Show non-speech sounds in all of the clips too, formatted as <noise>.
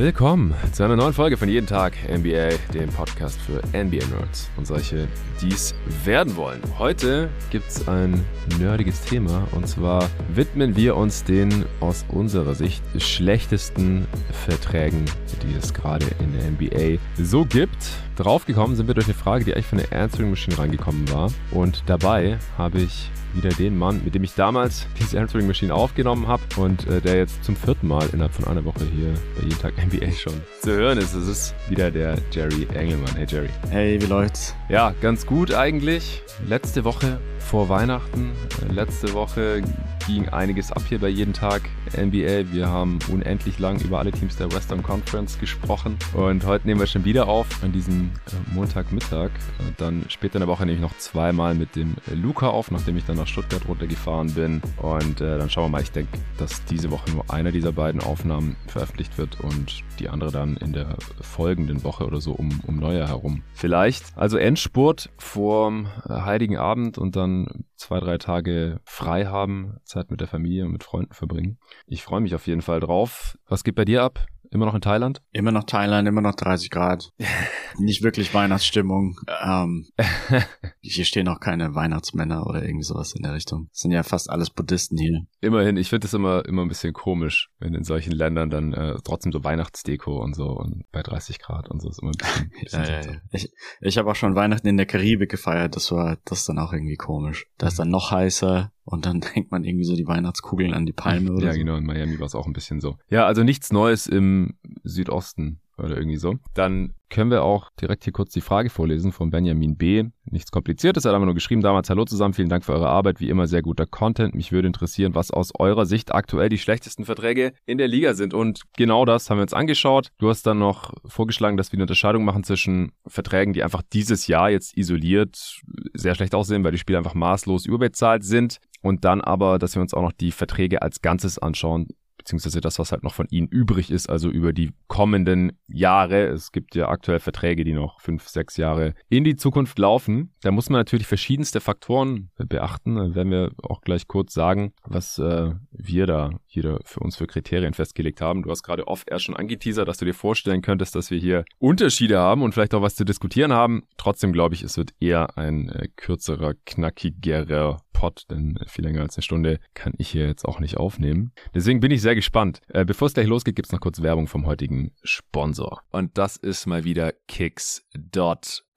Willkommen zu einer neuen Folge von Jeden Tag NBA, dem Podcast für NBA-Nerds und solche, die es werden wollen. Heute gibt es ein nerdiges Thema und zwar widmen wir uns den aus unserer Sicht schlechtesten Verträgen, die es gerade in der NBA so gibt. Draufgekommen sind wir durch eine Frage, die eigentlich von der Answering Machine reingekommen war und dabei habe ich wieder den Mann, mit dem ich damals diese Answering Machine aufgenommen habe und äh, der jetzt zum vierten Mal innerhalb von einer Woche hier bei jeden Tag NBA schon zu hören ist. Es ist wieder der Jerry Engelmann. Hey Jerry. Hey, wie läuft's? Ja, ganz gut eigentlich. Letzte Woche vor Weihnachten. Äh, letzte Woche ging einiges ab hier bei jeden Tag NBA. Wir haben unendlich lang über alle Teams der Western Conference gesprochen und heute nehmen wir schon wieder auf an diesem äh, Montagmittag. Äh, dann später in der Woche nehme ich noch zweimal mit dem Luca auf, nachdem ich dann nach Stuttgart runtergefahren bin. Und äh, dann schauen wir mal. Ich denke, dass diese Woche nur einer dieser beiden Aufnahmen veröffentlicht wird und die andere dann in der folgenden Woche oder so um, um Neujahr herum. Vielleicht. Also Endspurt vorm Heiligen Abend und dann zwei, drei Tage frei haben, Zeit mit der Familie und mit Freunden verbringen. Ich freue mich auf jeden Fall drauf. Was geht bei dir ab? Immer noch in Thailand? Immer noch Thailand, immer noch 30 Grad. <laughs> Nicht wirklich Weihnachtsstimmung. Ähm, <laughs> hier stehen auch keine Weihnachtsmänner oder irgendwie sowas in der Richtung. Das sind ja fast alles Buddhisten hier. Immerhin, ich finde es immer, immer ein bisschen komisch, wenn in solchen Ländern dann äh, trotzdem so Weihnachtsdeko und so und bei 30 Grad und so ist immer ein bisschen, <laughs> bisschen ja, ja, ja. Ich, ich habe auch schon Weihnachten in der Karibik gefeiert. Das war das dann auch irgendwie komisch. Da ist dann noch heißer und dann <laughs> hängt man irgendwie so die Weihnachtskugeln an die Palme <laughs> oder Ja, so. genau, in Miami war es auch ein bisschen so. Ja, also nichts Neues im Südosten oder irgendwie so. Dann können wir auch direkt hier kurz die Frage vorlesen von Benjamin B. Nichts Kompliziertes, er hat aber nur geschrieben damals, hallo zusammen, vielen Dank für eure Arbeit, wie immer sehr guter Content. Mich würde interessieren, was aus eurer Sicht aktuell die schlechtesten Verträge in der Liga sind. Und genau das haben wir uns angeschaut. Du hast dann noch vorgeschlagen, dass wir eine Unterscheidung machen zwischen Verträgen, die einfach dieses Jahr jetzt isoliert sehr schlecht aussehen, weil die Spieler einfach maßlos überbezahlt sind. Und dann aber, dass wir uns auch noch die Verträge als Ganzes anschauen, beziehungsweise das, was halt noch von ihnen übrig ist, also über die kommenden Jahre. Es gibt ja aktuell Verträge, die noch fünf, sechs Jahre in die Zukunft laufen. Da muss man natürlich verschiedenste Faktoren beachten. Da werden wir auch gleich kurz sagen, was äh, wir da jeder für uns für Kriterien festgelegt haben. Du hast gerade oft erst schon angeteasert, dass du dir vorstellen könntest, dass wir hier Unterschiede haben und vielleicht auch was zu diskutieren haben. Trotzdem glaube ich, es wird eher ein äh, kürzerer, knackigerer Pod, denn viel länger als eine Stunde kann ich hier jetzt auch nicht aufnehmen. Deswegen bin ich sehr gespannt. Äh, bevor es gleich losgeht, gibt's noch kurz Werbung vom heutigen Sponsor. Und das ist mal wieder kicks.com.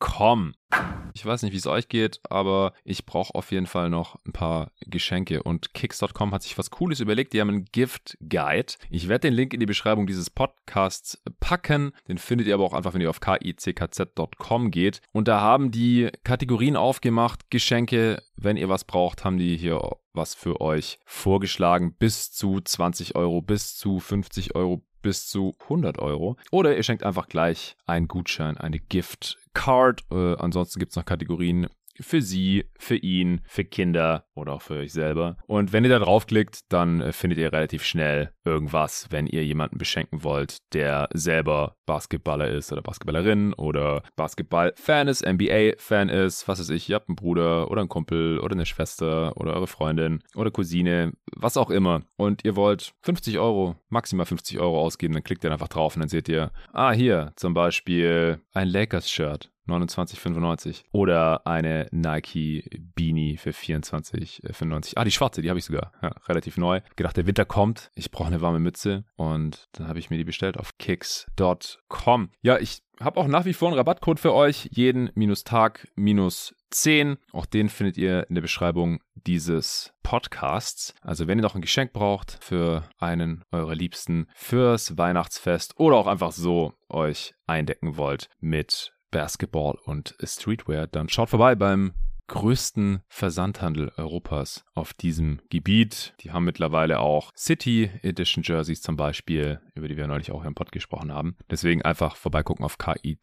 Ich weiß nicht, wie es euch geht, aber ich brauche auf jeden Fall noch ein paar Geschenke. Und Kicks.com hat sich was Cooles überlegt. Die haben einen Gift Guide. Ich werde den Link in die Beschreibung dieses Podcasts packen. Den findet ihr aber auch einfach, wenn ihr auf kickz.com geht. Und da haben die Kategorien aufgemacht. Geschenke, wenn ihr was braucht, haben die hier was für euch vorgeschlagen. Bis zu 20 Euro, bis zu 50 Euro, bis zu 100 Euro. Oder ihr schenkt einfach gleich einen Gutschein, eine Gift Card. Äh, ansonsten gibt es noch Kategorien für sie, für ihn, für Kinder oder auch für euch selber. Und wenn ihr da draufklickt, dann äh, findet ihr relativ schnell irgendwas, wenn ihr jemanden beschenken wollt, der selber Basketballer ist oder Basketballerin oder Basketball-Fan ist, NBA-Fan ist, was weiß ich, ihr habt einen Bruder oder einen Kumpel oder eine Schwester oder eure Freundin oder Cousine, was auch immer. Und ihr wollt 50 Euro, maximal 50 Euro ausgeben, dann klickt ihr einfach drauf und dann seht ihr, ah, hier zum Beispiel ein Lakers-Shirt. 29,95 oder eine Nike Beanie für 24,95. Ah, die schwarze, die habe ich sogar. Ja, relativ neu. Gedacht, der Winter kommt. Ich brauche eine warme Mütze und dann habe ich mir die bestellt auf kicks.com. Ja, ich habe auch nach wie vor einen Rabattcode für euch. Jeden minus Tag minus 10. Auch den findet ihr in der Beschreibung dieses Podcasts. Also wenn ihr noch ein Geschenk braucht für einen eurer Liebsten, fürs Weihnachtsfest oder auch einfach so euch eindecken wollt mit Basketball und Streetwear, dann schaut vorbei beim größten Versandhandel Europas auf diesem Gebiet. Die haben mittlerweile auch City Edition Jerseys zum Beispiel, über die wir neulich auch im Pod gesprochen haben. Deswegen einfach vorbeigucken auf kiz.com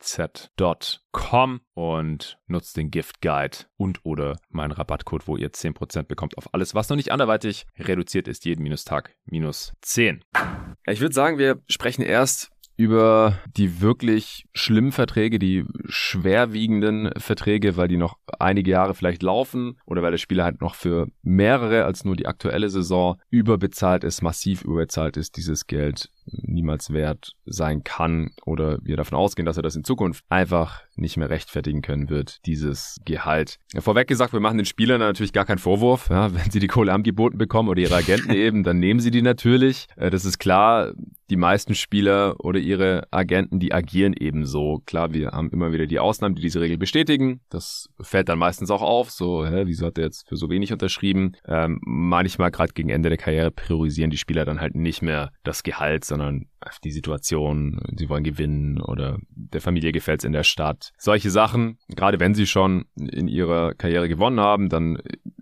und nutzt den Gift Guide und oder meinen Rabattcode, wo ihr 10% bekommt auf alles, was noch nicht anderweitig reduziert ist, jeden Minustag minus 10. Ich würde sagen, wir sprechen erst über die wirklich schlimmen Verträge, die schwerwiegenden Verträge, weil die noch einige Jahre vielleicht laufen oder weil der Spieler halt noch für mehrere als nur die aktuelle Saison überbezahlt ist, massiv überbezahlt ist, dieses Geld niemals wert sein kann oder wir davon ausgehen, dass er das in Zukunft einfach nicht mehr rechtfertigen können wird, dieses Gehalt. Vorweg gesagt, wir machen den Spielern natürlich gar keinen Vorwurf. Ja, wenn sie die Kohle angeboten bekommen oder ihre Agenten <laughs> eben, dann nehmen sie die natürlich. Äh, das ist klar die meisten Spieler oder ihre Agenten, die agieren ebenso. Klar, wir haben immer wieder die Ausnahmen, die diese Regel bestätigen. Das fällt dann meistens auch auf. So, hä, wieso hat er jetzt für so wenig unterschrieben? Ähm, manchmal gerade gegen Ende der Karriere priorisieren die Spieler dann halt nicht mehr das Gehalt, sondern die Situation. Sie wollen gewinnen oder der Familie gefällt es in der Stadt. Solche Sachen, gerade wenn sie schon in ihrer Karriere gewonnen haben, dann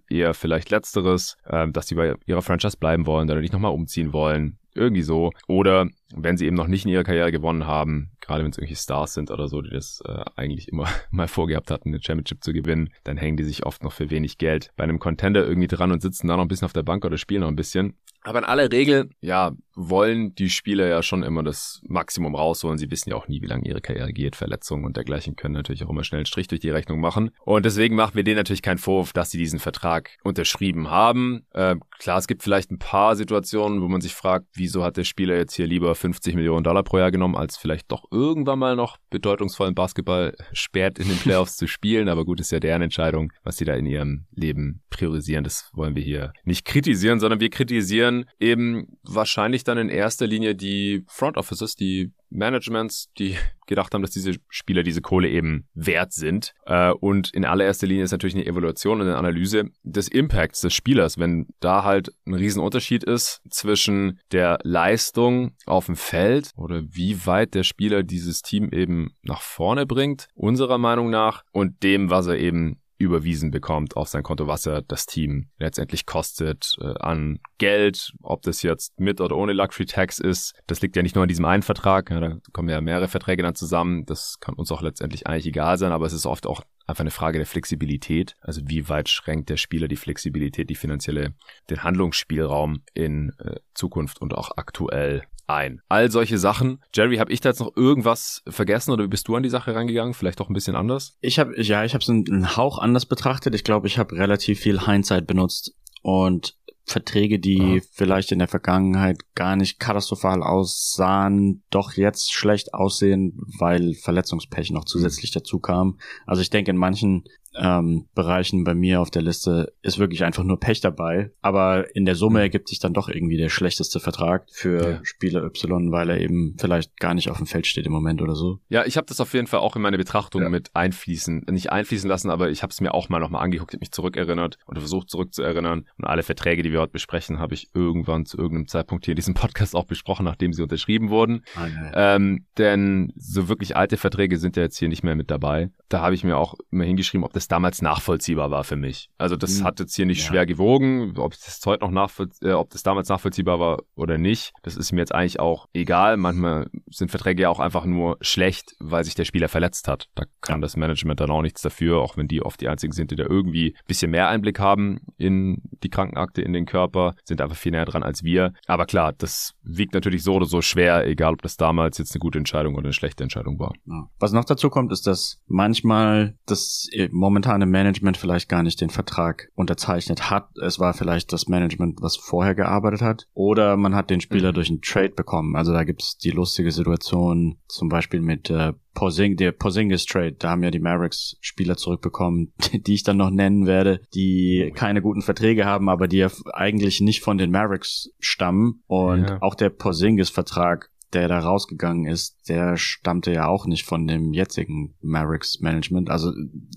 eher vielleicht letzteres, äh, dass sie bei ihrer Franchise bleiben wollen oder nicht nochmal umziehen wollen. Irgendwie so. Oder wenn sie eben noch nicht in ihrer Karriere gewonnen haben, gerade wenn es irgendwelche Stars sind oder so, die das äh, eigentlich immer <laughs> mal vorgehabt hatten, eine Championship zu gewinnen, dann hängen die sich oft noch für wenig Geld bei einem Contender irgendwie dran und sitzen da noch ein bisschen auf der Bank oder spielen noch ein bisschen. Aber in aller Regel, ja, wollen die Spieler ja schon immer das Maximum rausholen. Sie wissen ja auch nie, wie lange ihre Karriere geht. Verletzungen und dergleichen können natürlich auch immer schnell einen Strich durch die Rechnung machen. Und deswegen machen wir denen natürlich keinen Vorwurf, dass sie diesen Vertrag unterschrieben haben. Äh, klar, es gibt vielleicht ein paar Situationen, wo man sich fragt, wieso hat der Spieler jetzt hier lieber 50 Millionen Dollar pro Jahr genommen, als vielleicht doch irgendwann mal noch bedeutungsvollen Basketball sperrt in den Playoffs zu spielen. Aber gut, ist ja deren Entscheidung, was sie da in ihrem Leben priorisieren. Das wollen wir hier nicht kritisieren, sondern wir kritisieren eben wahrscheinlich dann in erster Linie die Front Offices, die Managements, die <laughs> gedacht haben, dass diese Spieler diese Kohle eben wert sind. Äh, und in allererster Linie ist natürlich eine Evaluation und eine Analyse des Impacts des Spielers. Wenn da halt ein Riesenunterschied ist zwischen der Leistung auf dem Feld oder wie weit der Spieler dieses Team eben nach vorne bringt, unserer Meinung nach, und dem, was er eben überwiesen bekommt auf sein Konto, was er das Team letztendlich kostet äh, an Geld, ob das jetzt mit oder ohne Luxury Tax ist. Das liegt ja nicht nur an diesem einen Vertrag, ja, da kommen ja mehrere Verträge dann zusammen. Das kann uns auch letztendlich eigentlich egal sein, aber es ist oft auch einfach eine Frage der Flexibilität. Also wie weit schränkt der Spieler die Flexibilität, die finanzielle, den Handlungsspielraum in äh, Zukunft und auch aktuell ein. All solche Sachen. Jerry, habe ich da jetzt noch irgendwas vergessen oder bist du an die Sache rangegangen? Vielleicht auch ein bisschen anders? Ich habe ja, ich habe es einen Hauch anders betrachtet. Ich glaube, ich habe relativ viel Hindsight benutzt und Verträge, die ja. vielleicht in der Vergangenheit gar nicht katastrophal aussahen, doch jetzt schlecht aussehen, weil Verletzungspech noch zusätzlich dazu kam. Also ich denke, in manchen ähm, Bereichen bei mir auf der Liste ist wirklich einfach nur Pech dabei. Aber in der Summe mhm. ergibt sich dann doch irgendwie der schlechteste Vertrag für ja. Spieler Y, weil er eben vielleicht gar nicht auf dem Feld steht im Moment oder so. Ja, ich habe das auf jeden Fall auch in meine Betrachtung ja. mit einfließen, nicht einfließen lassen, aber ich habe es mir auch mal nochmal angeguckt, habe mich zurückerinnert oder versucht zurückzuerinnern. Und alle Verträge, die wir heute besprechen, habe ich irgendwann zu irgendeinem Zeitpunkt hier in diesem <laughs> Podcast auch besprochen, nachdem sie unterschrieben wurden. Ah, ähm, denn so wirklich alte Verträge sind ja jetzt hier nicht mehr mit dabei. Da habe ich mir auch immer hingeschrieben, ob das damals nachvollziehbar war für mich. Also das mhm. hat jetzt hier nicht ja. schwer gewogen, ob das heute noch nachvollziehbar, äh, ob das damals nachvollziehbar war oder nicht. Das ist mir jetzt eigentlich auch egal. Manchmal sind Verträge ja auch einfach nur schlecht, weil sich der Spieler verletzt hat. Da kann ja. das Management dann auch nichts dafür, auch wenn die oft die einzigen sind, die da irgendwie ein bisschen mehr Einblick haben in die Krankenakte, in den Körper, sind einfach viel näher dran als wir. Aber klar, das wiegt natürlich so oder so schwer, egal ob das damals jetzt eine gute Entscheidung oder eine schlechte Entscheidung war. Ja. Was noch dazu kommt, ist, dass manchmal das äh, momentane Management vielleicht gar nicht den Vertrag unterzeichnet hat. Es war vielleicht das Management, was vorher gearbeitet hat. Oder man hat den Spieler mhm. durch einen Trade bekommen. Also da gibt's die lustige Situation, zum Beispiel mit äh, Porzing, der Porzingis Trade, da haben ja die Mavericks Spieler zurückbekommen, <laughs> die ich dann noch nennen werde, die keine guten Verträge haben, aber die ja eigentlich nicht von den Mavericks stammen und ja. auch der Porzingis Vertrag der da rausgegangen ist, der stammte ja auch nicht von dem jetzigen Mavericks Management. Also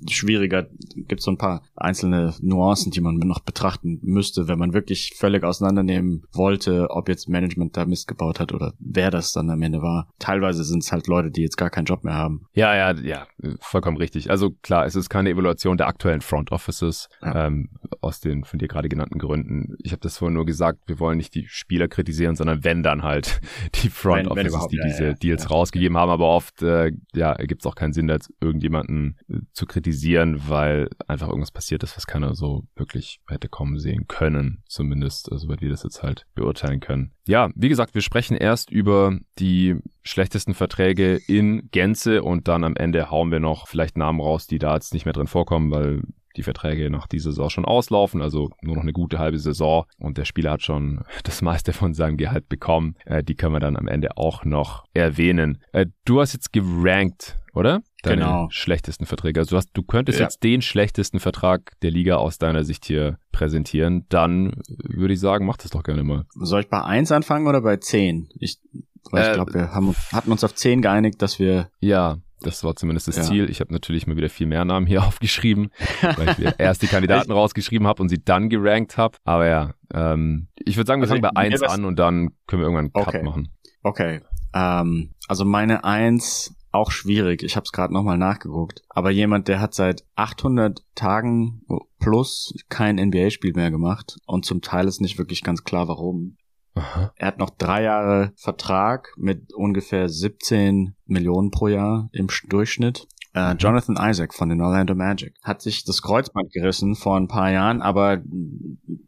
schwieriger gibt so ein paar einzelne Nuancen, die man noch betrachten müsste, wenn man wirklich völlig auseinandernehmen wollte, ob jetzt Management da Mist gebaut hat oder wer das dann am Ende war. Teilweise sind es halt Leute, die jetzt gar keinen Job mehr haben. Ja, ja, ja, vollkommen richtig. Also klar, es ist keine Evaluation der aktuellen Front Offices ja. ähm, aus den von dir gerade genannten Gründen. Ich habe das vorhin nur gesagt, wir wollen nicht die Spieler kritisieren, sondern wenn dann halt <laughs> die Front Front wenn, Offices, wenn die diese ja, Deals ja, rausgegeben haben, aber oft äh, ja, ergibt es auch keinen Sinn, da jetzt irgendjemanden äh, zu kritisieren, weil einfach irgendwas passiert ist, was keiner so wirklich hätte kommen sehen können, zumindest, also weil wir das jetzt halt beurteilen können. Ja, wie gesagt, wir sprechen erst über die schlechtesten Verträge in Gänze und dann am Ende hauen wir noch vielleicht Namen raus, die da jetzt nicht mehr drin vorkommen, weil die Verträge nach dieser Saison schon auslaufen, also nur noch eine gute halbe Saison und der Spieler hat schon <laughs> das meiste von seinem Gehalt bekommen. Äh, die können wir dann am Ende auch noch erwähnen. Äh, du hast jetzt gerankt, oder? Deine Genau. schlechtesten Verträge. Also du, hast, du könntest Ja. jetzt den schlechtesten Vertrag der Liga aus deiner Sicht hier präsentieren. Dann würde ich sagen, mach das doch gerne mal. Soll ich bei 1 anfangen oder bei 10? Ich, weil Äh, ich glaube, wir haben, hatten uns auf 10 geeinigt, dass wir Ja, das war zumindest das Ja. Ziel. Ich habe natürlich mal wieder viel mehr Namen hier <laughs> aufgeschrieben, weil ich mir erst die Kandidaten rausgeschrieben habe und sie dann gerankt habe. Aber ja, ähm, ich würde sagen, wir Also fangen bei mir 1 wär's- an und dann können wir irgendwann einen Cut Okay. machen. Okay. Ähm, also meine Eins auch schwierig. Ich habe es gerade nochmal nachgeguckt. Aber jemand, der hat seit 800 Tagen plus kein NBA-Spiel mehr gemacht und zum Teil ist nicht wirklich ganz klar, warum. Aha. Er hat noch drei Jahre Vertrag mit ungefähr 17 Millionen pro Jahr im Sch- Durchschnitt. Äh, Jonathan Isaac von den Orlando Magic hat sich das Kreuzband gerissen vor ein paar Jahren, aber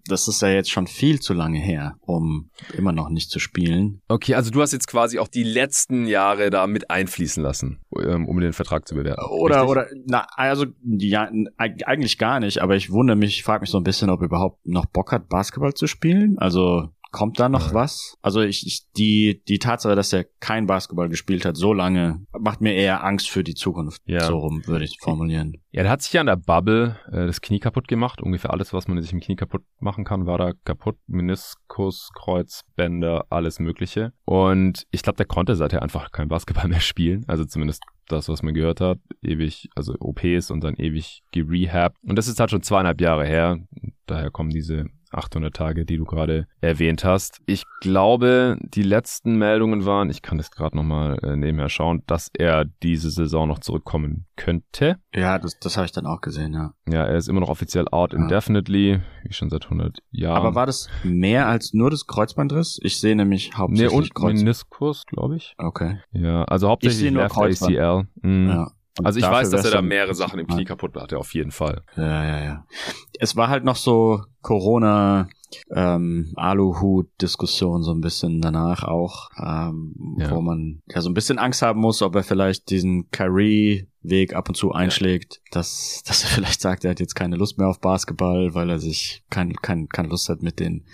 das ist ja jetzt schon viel zu lange her, um immer noch nicht zu spielen. Okay, also du hast jetzt quasi auch die letzten Jahre da mit einfließen lassen, ähm, um den Vertrag zu bewerten. Oder, Richtig? oder, na, also, ja, eigentlich gar nicht, aber ich wundere mich, frage mich so ein bisschen, ob er überhaupt noch Bock hat, Basketball zu spielen. Also, kommt da noch Ja. was? Also, ich, ich, die, die Tatsache, dass er kein Basketball gespielt hat, so lange, macht mir eher Angst für die Zukunft. Ja. So rum würde ich formulieren. Ja, der hat sich ja an der Bubble äh, das Knie kaputt gemacht. Ungefähr alles, was man sich im Knie kaputt machen kann, war da kaputt. Meniskus, Kreuzbänder, alles Mögliche. Und ich glaube, der konnte seither einfach kein Basketball mehr spielen. Also zumindest das, was man gehört hat. Ewig, also OPs und dann ewig gerehabt. Und das ist halt schon zweieinhalb Jahre her. Daher kommen diese 800 Tage, die du gerade erwähnt hast. Ich glaube, die letzten Meldungen waren, ich kann das gerade nochmal äh, nebenher schauen, dass er diese Saison noch zurückkommen könnte. Ja, das, das habe ich dann auch gesehen, ja. Ja, er ist immer noch offiziell out Ah. indefinitely, wie schon seit 100 Jahren. Aber war das mehr als nur das Kreuzbandriss? Ich sehe nämlich nee, hauptsächlich und Kreuz. Meniskus, glaube ich. Okay. Ja, also Ich hauptsächlich sehe nur Left Kreuzband. ACL. Mhm. Ja. Und Also ich weiß, dass er da mehrere Sachen im Knie kaputt hatte, auf jeden Fall. Ja, ja, ja. Es war halt noch so Corona, ähm, Aluhut-Diskussion so ein bisschen danach auch, ähm, Ja. wo man ja so ein bisschen Angst haben muss, ob er vielleicht diesen Kyrie-Weg ab und zu einschlägt, dass, <laughs> dass er vielleicht sagt, er hat jetzt keine Lust mehr auf Basketball, weil er sich kein, kein, keine Lust hat, mit den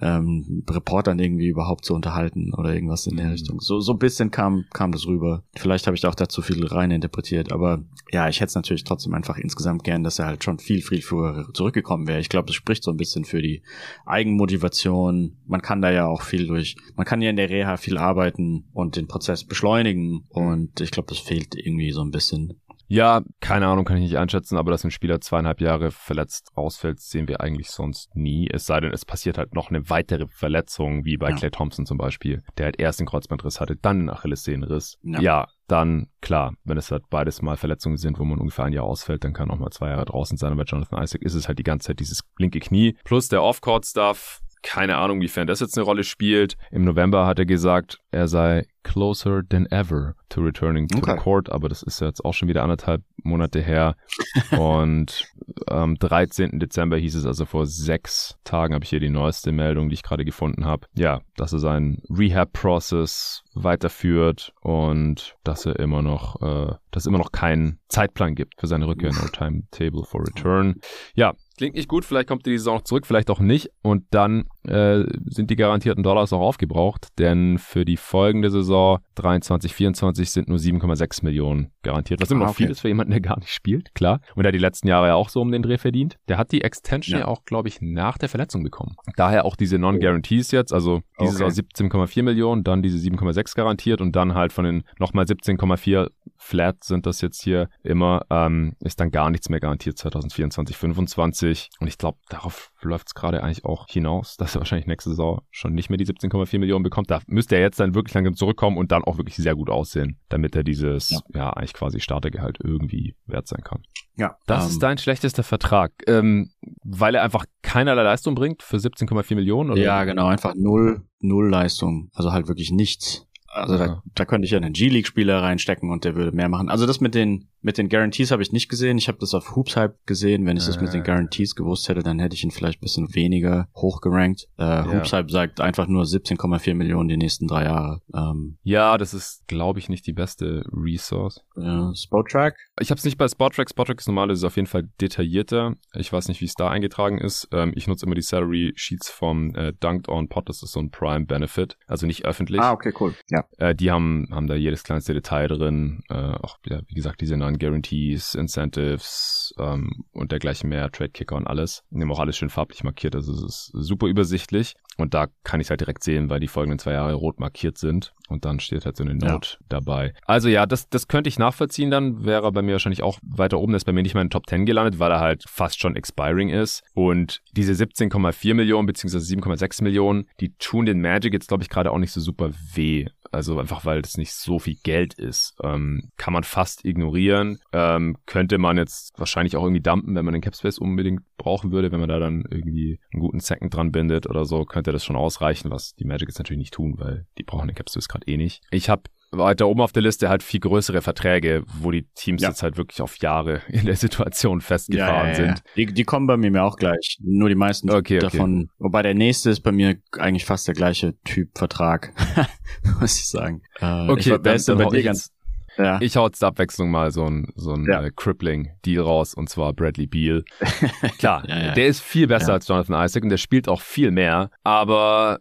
ähm, Reportern irgendwie überhaupt zu unterhalten oder irgendwas in der Mhm. Richtung. So, so ein bisschen kam, kam das rüber. Vielleicht habe ich da auch dazu viel rein interpretiert, aber ja, ich hätte es natürlich trotzdem einfach insgesamt gern, dass er halt schon viel, viel früher zurückgekommen wäre. Ich glaube, das spricht so ein bisschen für die Eigenmotivation. Man kann da ja auch viel durch, man kann ja in der Reha viel arbeiten und den Prozess beschleunigen und ich glaube, das fehlt irgendwie so ein bisschen. Ja, keine Ahnung, kann ich nicht einschätzen, aber dass ein Spieler zweieinhalb Jahre verletzt ausfällt, sehen wir eigentlich sonst nie. Es sei denn, es passiert halt noch eine weitere Verletzung, wie bei Ja. Clay Thompson zum Beispiel, der halt erst den Kreuzbandriss hatte, dann einen Achillessehnenriss. Ja. Ja. dann klar, wenn es halt beides mal Verletzungen sind, wo man ungefähr ein Jahr ausfällt, dann kann auch mal zwei Jahre draußen sein. Aber bei Jonathan Isaac ist es halt die ganze Zeit dieses linke Knie plus der Off-Court-Stuff. Keine Ahnung, wiefern das jetzt eine Rolle spielt. Im November hat er gesagt, er sei closer than ever to returning to Okay. the court, aber das ist jetzt auch schon wieder anderthalb Monate her. <laughs> Und am 13. Dezember hieß es also vor sechs Tagen, habe ich hier die neueste Meldung, die ich gerade gefunden habe. Ja, dass er seinen Rehab-Process weiterführt und dass er immer noch, äh, dass es immer noch keinen Zeitplan gibt für seine Rückkehr, no timetable for return. Ja, klingt nicht gut, vielleicht kommt die Saison noch zurück, vielleicht auch nicht. Und dann äh, sind die garantierten Dollars auch aufgebraucht, denn für die folgende Saison 23, 24 sind nur 7,6 Millionen garantiert, was immer Ah, noch viel okay. ist für jemanden, der gar nicht spielt, klar. Und der die letzten Jahre ja auch so um den Dreh verdient. Der hat die Extension ja, Ja. auch, glaube ich, nach der Verletzung bekommen. Daher auch diese Non-Guarantees jetzt, also diese Okay. Saison 17,4 Millionen, dann diese 7,6 garantiert und dann halt von den nochmal 17,4 Flat sind das jetzt hier immer, ähm, ist dann gar nichts mehr garantiert 2024, 25 und ich glaube, darauf läuft es gerade eigentlich auch hinaus, dass er wahrscheinlich nächste Saison schon nicht mehr die 17,4 Millionen bekommt. Da müsste er jetzt dann wirklich langsam zurückkommen und dann auch wirklich sehr gut aussehen, damit er dieses, ja, Ja. eigentlich quasi Startergehalt irgendwie wert sein kann. Ja, Das ähm, ist dein schlechtester Vertrag, ähm, weil er einfach keinerlei Leistung bringt für 17,4 Millionen? Oder? Ja, genau, einfach null, null Leistung. Also halt wirklich nichts. Also da, da könnte ich ja einen G-League-Spieler reinstecken und der würde mehr machen. Also das mit den mit den Guarantees habe ich nicht gesehen. Ich habe das auf Hoops Hype gesehen. Wenn ich das mit den Guarantees gewusst hätte, dann hätte ich ihn vielleicht ein bisschen weniger hochgerankt. Äh, ja. Hoops Hype sagt einfach nur 17,4 Millionen die nächsten drei Jahre. Ähm, ja, das ist, glaube ich, nicht die beste Resource. Äh, Spottrack? Ich habe es nicht bei Spottrack. Spottrack ist normal, das ist auf jeden Fall detaillierter. Ich weiß nicht, wie es da eingetragen ist. Ähm, ich nutze immer die Salary Sheets vom äh, Dunked On Pod. Das ist so ein Prime Benefit, also nicht öffentlich. Ah, okay, cool. Ja. Äh, die haben haben da jedes kleinste Detail drin. Äh, auch ja, wie gesagt, diese neuen Guarantees, Incentives ähm, und dergleichen mehr, Trade Kicker und alles. Die haben auch alles schön farblich markiert, also es ist super übersichtlich. Und da kann ich es halt direkt sehen, weil die folgenden zwei Jahre rot markiert sind. Und dann steht halt so eine Note ja. dabei. Also ja, das, das könnte ich nachvollziehen. Dann wäre er bei mir wahrscheinlich auch weiter oben. Der ist bei mir nicht mal in den Top 10 gelandet, weil er halt fast schon expiring ist. Und diese 17,4 Millionen beziehungsweise 7,6 Millionen, die tun den Magic jetzt, glaube ich, gerade auch nicht so super weh. Also einfach, weil das nicht so viel Geld ist. Ähm, kann man fast ignorieren. Ähm, könnte man jetzt wahrscheinlich auch irgendwie dumpen, wenn man den Capspace unbedingt brauchen würde, wenn man da dann irgendwie einen guten Second dran bindet oder so, könnte das schon ausreichen, was die Magic jetzt natürlich nicht tun, weil die brauchen den Capspace gerade eh nicht. Ich habe weiter oben auf der Liste halt viel größere Verträge, wo die Teams ja. jetzt halt wirklich auf Jahre <laughs> in der Situation festgefahren ja, ja, sind. Die, die kommen bei mir auch gleich. Nur die meisten okay, davon. Okay. Wobei der nächste ist bei mir eigentlich fast der gleiche Typ Vertrag, <laughs> muss ich sagen. Äh, okay, ich, dann, dann bei dir ganz, ja. Ich hau zur Abwechslung mal so ein, so ein ja. äh, Crippling-Deal raus, und zwar Bradley Beal. <laughs> Klar, ja, der ist viel besser als Jonathan Isaac und der spielt auch viel mehr, aber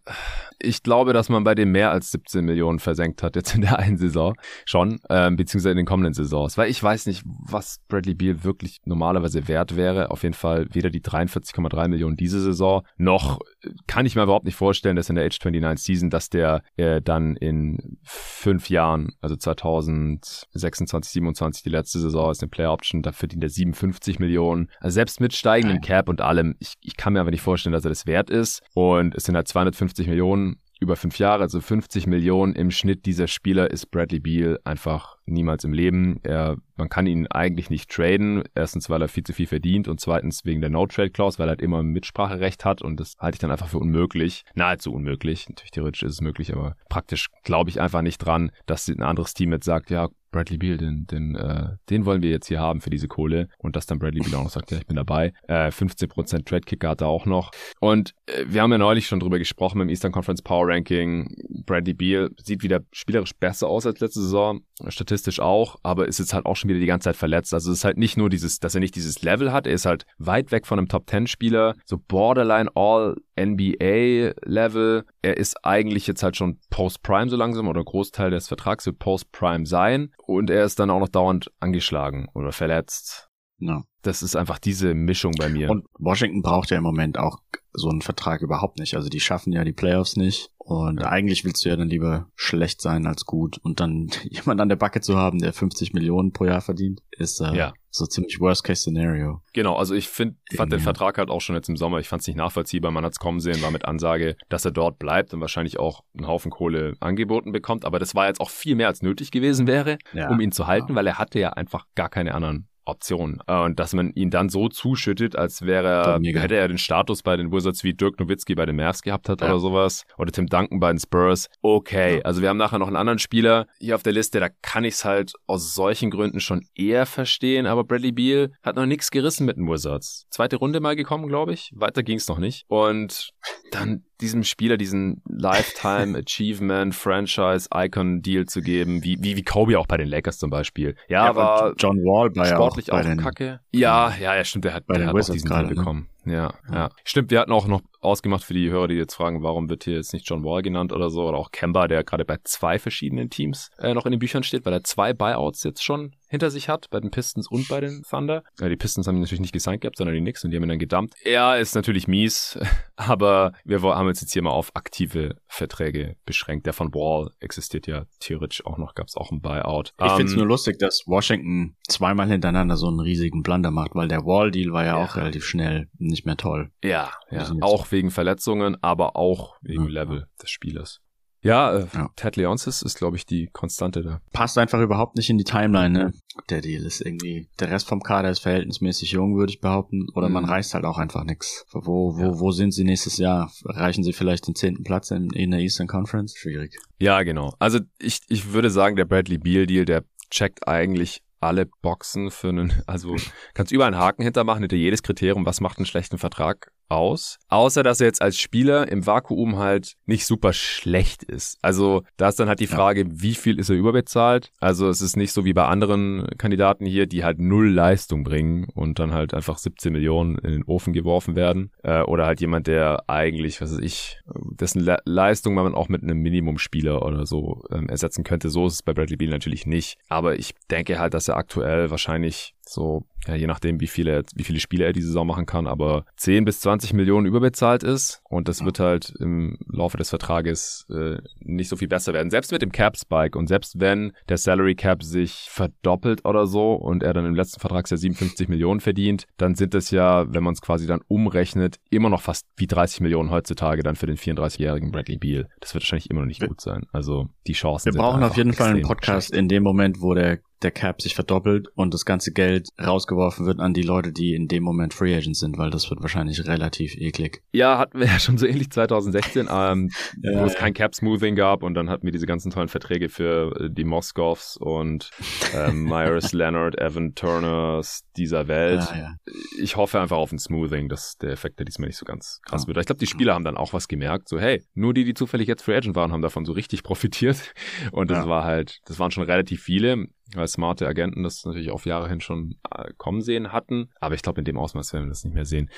ich glaube, dass man bei dem mehr als 17 Millionen versenkt hat jetzt in der einen Saison schon, ähm, beziehungsweise in den kommenden Saisons. Weil ich weiß nicht, was Bradley Beal wirklich normalerweise wert wäre. Auf jeden Fall weder die 43,3 Millionen diese Saison, noch kann ich mir überhaupt nicht vorstellen, dass in der Age 29 Season, dass der äh, dann in fünf Jahren, also 2026, 27, die letzte Saison ist eine Player Option, da verdient er 57 Millionen. Also selbst mit steigendem Cap und allem, ich, ich kann mir aber nicht vorstellen, dass er das wert ist. Und es sind halt 250 Millionen über fünf Jahre, also 50 Millionen im Schnitt dieser Spieler ist Bradley Beal einfach niemals im Leben. Er, man kann ihn eigentlich nicht traden. Erstens, weil er viel zu viel verdient und zweitens wegen der No-Trade-Clause, weil er halt immer Mitspracherecht hat und das halte ich dann einfach für unmöglich. Nahezu unmöglich. Natürlich theoretisch ist es möglich, aber praktisch glaube ich einfach nicht dran, dass ein anderes Team jetzt sagt, ja, Bradley Beal, den, den, äh, den wollen wir jetzt hier haben für diese Kohle. Und dass dann Bradley Beal auch noch sagt, ja, ich bin dabei. Äh, 15% Trade Kicker hat er auch noch. Und äh, wir haben ja neulich schon drüber gesprochen im Eastern Conference Power Ranking. Bradley Beal sieht wieder spielerisch besser aus als letzte Saison, statistisch auch, aber ist jetzt halt auch schon wieder die ganze Zeit verletzt. Also es ist halt nicht nur dieses, dass er nicht dieses Level hat, er ist halt weit weg von einem Top 10 Spieler, so borderline all NBA Level. Er ist eigentlich jetzt halt schon Post Prime so langsam oder Großteil des Vertrags wird Post Prime sein und er ist dann auch noch dauernd angeschlagen oder verletzt. No. Das ist einfach diese Mischung bei mir. Und Washington braucht ja im Moment auch so einen Vertrag überhaupt nicht. Also die schaffen ja die Playoffs nicht. Und ja. eigentlich willst du ja dann lieber schlecht sein als gut. Und dann <laughs> jemand an der Backe zu haben, der 50 Millionen pro Jahr verdient, ist äh, ja. so ziemlich Worst-Case-Szenario. Genau, also ich find, fand den Vertrag halt auch schon jetzt im Sommer, ich fand es nicht nachvollziehbar. Man hat es kommen sehen, war mit Ansage, dass er dort bleibt und wahrscheinlich auch einen Haufen Kohle angeboten bekommt. Aber das war jetzt auch viel mehr als nötig gewesen wäre, ja. um ihn zu halten, weil er hatte ja einfach gar keine anderen Option. Äh, und dass man ihn dann so zuschüttet, als wäre er, hätte er den Status bei den Wizards wie Dirk Nowitzki bei den Mavs gehabt hat ja. oder sowas. Oder Tim Duncan bei den Spurs. Okay, ja. also wir haben nachher noch einen anderen Spieler hier auf der Liste, da kann ich es halt aus solchen Gründen schon eher verstehen, aber Bradley Beal hat noch nichts gerissen mit den Wizards. Zweite Runde mal gekommen, glaube ich. Weiter ging es noch nicht. Und dann diesem Spieler diesen Lifetime <laughs> Achievement Franchise Icon Deal zu geben, wie, wie, wie Kobe auch bei den Lakers zum Beispiel. Ja, ja war John Wall bei sportlich auch, auch den, Kacke. Ja, ja, ja, stimmt, der hat, der hat auch diesen Deal ne? bekommen. Ja, ja. Stimmt, wir hatten auch noch ausgemacht für die Hörer, die jetzt fragen, warum wird hier jetzt nicht John Wall genannt oder so, oder auch Kemba, der gerade bei zwei verschiedenen Teams äh, noch in den Büchern steht, weil er zwei Buyouts jetzt schon hinter sich hat, bei den Pistons und bei den Thunder. Ja, die Pistons haben ihn natürlich nicht gesigned gehabt, sondern die Knicks und die haben ihn dann gedumpt. Er ist natürlich mies, <laughs> aber wir haben uns jetzt hier mal auf aktive Verträge beschränkt. Der von Wall existiert ja theoretisch auch noch, gab es auch ein Buyout. Ich um, finde es nur lustig, dass Washington zweimal hintereinander so einen riesigen Blunder macht, weil der Wall-Deal war ja, ja, auch relativ schnell nicht mehr toll. Ja, ja. auch wegen Verletzungen, aber auch wegen. Level des Spielers. Ja, äh, ja. Ted Leonsis ist, glaube ich, die Konstante da. Passt einfach überhaupt nicht in die Timeline, ne? der Deal. Ist irgendwie, der Rest vom Kader ist verhältnismäßig jung, würde ich behaupten. Oder mhm. man reißt halt auch einfach nichts. Wo, wo, ja. wo sind sie nächstes Jahr? Reichen sie vielleicht den zehnten Platz in, in der Eastern Conference? Schwierig. Ja, genau. Also ich, ich würde sagen, der Bradley Beal Deal, der checkt eigentlich alle Boxen für einen, also kannst überall einen Haken hintermachen, hinter jedes Kriterium, was macht einen schlechten Vertrag aus. Außer, dass er jetzt als Spieler im Vakuum halt nicht super schlecht ist. Also da ist dann halt die Frage, ja. wie viel ist er überbezahlt? Also es ist nicht so wie bei anderen Kandidaten hier, die halt null Leistung bringen und dann halt einfach 17 Millionen in den Ofen geworfen werden. Äh, oder halt jemand, der eigentlich, was weiß ich, dessen Le Leistung man auch mit einem Minimumspieler oder so ähm, ersetzen könnte. So ist es bei Bradley Beal natürlich nicht. Aber ich denke halt, dass er aktuell wahrscheinlich so, ja, je nachdem, wie viele, wie viele Spiele er diese Saison machen kann, aber 10 bis 20 Millionen überbezahlt ist und das wird halt im Laufe des Vertrages äh, nicht so viel besser werden. Selbst mit dem Cap Spike und selbst wenn der Salary Cap sich verdoppelt oder so und er dann im letzten Vertragsjahr 57 Millionen verdient, dann sind es ja, wenn man es quasi dann umrechnet, immer noch fast wie 30 Millionen heutzutage dann für den 34-jährigen Bradley Beal. Das wird wahrscheinlich immer noch nicht gut sein. Also die Chancen Wir sind brauchen auf jeden Fall einen Podcast schlecht. in dem Moment, wo der der Cap sich verdoppelt und das ganze Geld rausgeworfen wird an die Leute, die in dem Moment Free Agents sind, weil das wird wahrscheinlich relativ eklig. Ja, hatten wir ja schon so ähnlich 2016, ähm, ja, wo es ja. kein Cap Smoothing gab und dann hatten wir diese ganzen tollen Verträge für äh, die Moskows und ähm, <laughs> Myers, Leonard, Evan Turners dieser Welt. Ja, ich hoffe einfach auf ein Smoothing, dass der Effekt der diesmal nicht so ganz krass wird. Ich glaube, die Spieler haben dann auch was gemerkt, so hey, nur die, die zufällig jetzt Free Agent waren, haben davon so richtig profitiert. Und das war halt, das waren schon relativ viele weil smarte Agenten das natürlich auf Jahre hin schon äh, kommen sehen hatten. Aber ich glaube, in dem Ausmaß werden wir das nicht mehr sehen.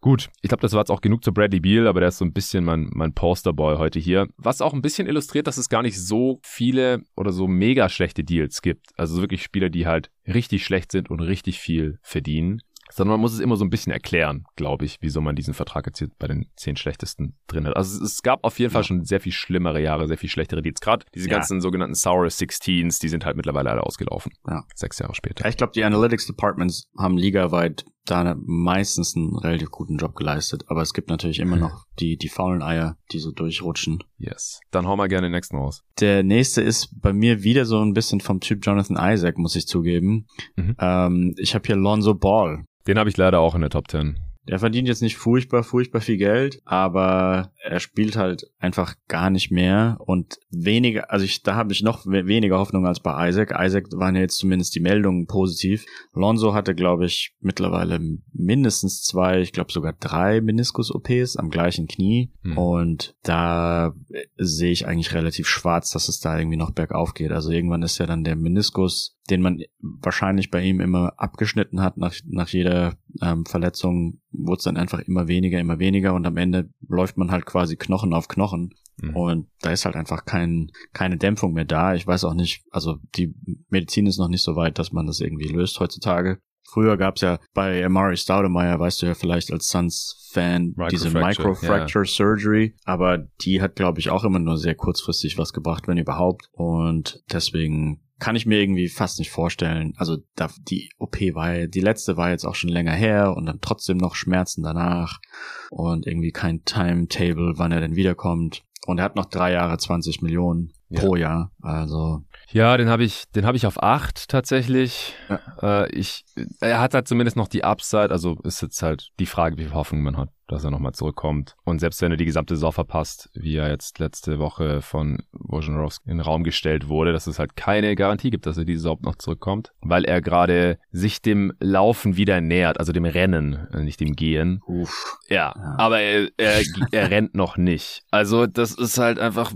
Gut, ich glaube, das war jetzt auch genug zu Bradley Beal, aber der ist so ein bisschen mein, mein Posterboy heute hier. Was auch ein bisschen illustriert, dass es gar nicht so viele oder so mega schlechte Deals gibt. Also wirklich Spieler, die halt richtig schlecht sind und richtig viel verdienen sondern man muss es immer so ein bisschen erklären, glaube ich, wieso man diesen Vertrag jetzt hier bei den zehn schlechtesten drin hat. Also es, gab auf jeden ja. Fall schon sehr viel schlimmere Jahre, sehr viel schlechtere Deals. Gerade diese ja. ganzen sogenannten Sour Sixteens, die sind halt mittlerweile alle ausgelaufen. Ja. Sechs Jahre später. Ich glaube, die Analytics Departments haben ligaweit da meistens einen relativ guten Job geleistet. Aber es gibt natürlich immer noch die, die faulen Eier, die so durchrutschen. Yes. Dann hau mal gerne den nächsten raus. Der nächste ist bei mir wieder so ein bisschen vom Typ Jonathan Isaac, muss ich zugeben. Mhm. Ähm, ich habe hier Lonzo Ball. Den habe ich leider auch in der Top 10. Der verdient jetzt nicht furchtbar, furchtbar viel Geld, aber er spielt halt einfach gar nicht mehr und weniger, also ich, da habe ich noch weniger Hoffnung als bei Isaac. Isaac waren ja jetzt zumindest die Meldungen positiv. Lonzo hatte, glaube ich, mittlerweile mindestens zwei, ich glaube sogar drei Meniskus-OPs am gleichen Knie hm. und da sehe ich eigentlich relativ schwarz, dass es da irgendwie noch bergauf geht. Also irgendwann ist ja dann der Meniskus den man wahrscheinlich bei ihm immer abgeschnitten hat nach, nach jeder ähm, Verletzung, wurde es dann einfach immer weniger, immer weniger und am Ende läuft man halt quasi Knochen auf Knochen. Mhm. Und da ist halt einfach kein, keine Dämpfung mehr da. Ich weiß auch nicht, also die Medizin ist noch nicht so weit, dass man das irgendwie löst heutzutage. Früher gab's ja bei Amari Staudemeyer, weißt du ja vielleicht als Suns-Fan, diese Microfracture yeah. Surgery, aber die hat, glaube ich, auch immer nur sehr kurzfristig was gebracht, wenn überhaupt. Und deswegen kann ich mir irgendwie fast nicht vorstellen. Also da, die OP war, die letzte war jetzt auch schon länger her und dann trotzdem noch Schmerzen danach und irgendwie kein Timetable, wann er denn wiederkommt. Und er hat noch drei Jahre 20 Millionen ja. pro Jahr. Also ja, den habe ich, den habe ich auf acht tatsächlich. Ja. Äh, ich, er hat halt zumindest noch die Upside. Also ist jetzt halt die Frage, wie viel Hoffnung man hat dass er nochmal zurückkommt. Und selbst wenn er die gesamte Saison verpasst, wie er jetzt letzte Woche von Wojnarowski in den Raum gestellt wurde, dass es halt keine Garantie gibt, dass er diese Saison noch zurückkommt, weil er gerade sich dem Laufen wieder nähert, also dem Rennen, äh, nicht dem Gehen. Uff. Ja, ja. aber er, er, er rennt noch nicht. Also das ist halt einfach,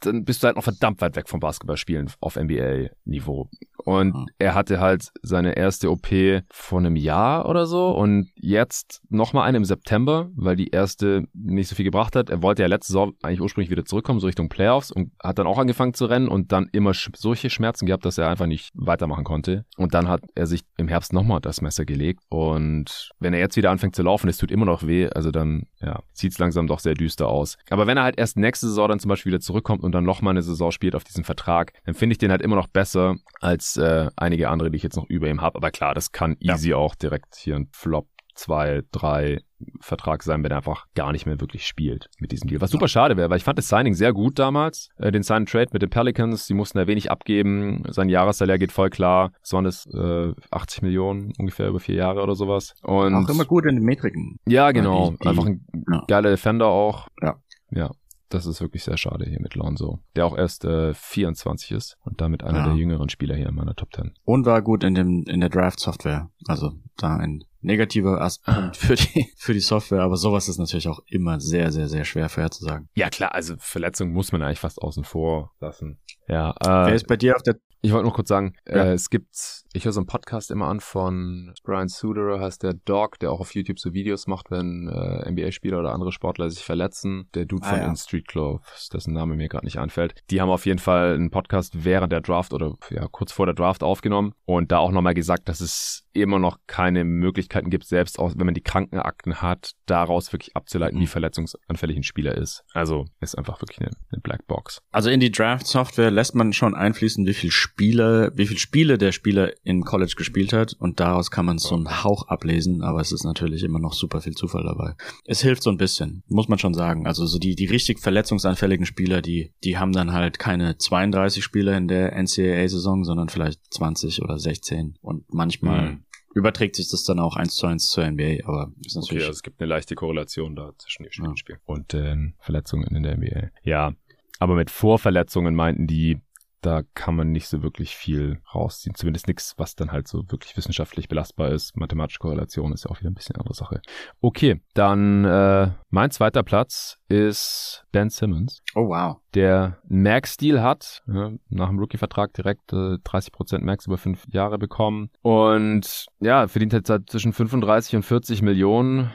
dann bist du halt noch verdammt weit weg vom Basketballspielen auf NBA-Niveau. Und mhm. er hatte halt seine erste OP vor einem Jahr oder so und jetzt nochmal eine im September, weil die erste nicht so viel gebracht hat. Er wollte ja letzte Saison eigentlich ursprünglich wieder zurückkommen, so Richtung Playoffs und hat dann auch angefangen zu rennen und dann immer solche Schmerzen gehabt, dass er einfach nicht weitermachen konnte. Und dann hat er sich im Herbst nochmal das Messer gelegt und wenn er jetzt wieder anfängt zu laufen, es tut immer noch weh, also dann, ja, sieht es langsam doch sehr düster aus. Aber wenn er halt erst nächste Saison dann zum Beispiel wieder zurückkommt und dann nochmal eine Saison spielt auf diesem Vertrag, dann finde ich den halt immer noch besser als äh, einige andere, die ich jetzt noch über ihm habe. Aber klar, das kann easy ja. auch direkt hier ein Flop zwei, drei Vertrag sein, wenn er einfach gar nicht mehr wirklich spielt mit diesem Deal. Was super schade wäre, weil ich fand das Signing sehr gut damals. Äh, den Sign Trade mit den Pelicans, die mussten da wenig abgeben. Sein Jahressalär geht voll klar. Es waren das äh, 80 Millionen ungefähr über vier Jahre oder sowas. Und auch immer gut in den Metriken. Ja, genau. Die, die, einfach ein ja. geiler Defender auch. Ja. Ja das ist wirklich sehr schade hier mit Lonzo, der auch erst äh, 24 ist und damit einer ja. der jüngeren Spieler hier in meiner Top 10. Und war gut in dem in der Draft Software. Also da ein negativer Aspekt für die für die Software, aber sowas ist natürlich auch immer sehr sehr sehr schwer vorherzusagen. Ja klar, also Verletzungen muss man eigentlich fast außen vor lassen. Ja. Äh, Wer ist bei dir auf der ich wollte noch kurz sagen, ja. äh, es gibt, ich höre so einen Podcast immer an von Brian Suderer, heißt der Dog, der auch auf YouTube so Videos macht, wenn äh, NBA-Spieler oder andere Sportler sich verletzen. Der Dude ah, von ja. In Street Clothes, dessen Name mir gerade nicht einfällt. Die haben auf jeden Fall einen Podcast während der Draft oder ja kurz vor der Draft aufgenommen und da auch nochmal gesagt, dass es immer noch keine Möglichkeiten gibt, selbst auch wenn man die Krankenakten hat, daraus wirklich abzuleiten, mhm. wie verletzungsanfällig ein Spieler ist. Also ist einfach wirklich eine, eine Blackbox. Also in die Draft-Software lässt man schon einfließen, wie viel Spiele, wie viel Spiele der Spieler in College gespielt hat und daraus kann man so einen Hauch ablesen, aber es ist natürlich immer noch super viel Zufall dabei. Es hilft so ein bisschen, muss man schon sagen. Also so die, die richtig verletzungsanfälligen Spieler, die, die haben dann halt keine 32 Spiele in der NCAA-Saison, sondern vielleicht 20 oder 16 und manchmal mhm überträgt sich das dann auch eins zu eins zur NBA, aber ist natürlich. Okay, also es gibt eine leichte Korrelation da zwischen den ja. Spielen und den Verletzungen in der NBA. Ja, aber mit Vorverletzungen meinten die, da kann man nicht so wirklich viel rausziehen. Zumindest nichts, was dann halt so wirklich wissenschaftlich belastbar ist. Mathematische Korrelation ist ja auch wieder ein bisschen eine andere Sache. Okay, dann äh, mein zweiter Platz ist Ben Simmons. Oh wow. Der Max-Deal hat, ja, nach dem Rookie-Vertrag direkt äh, 30% Max über fünf Jahre bekommen. Und ja, verdient jetzt halt zwischen 35 und 40 Millionen,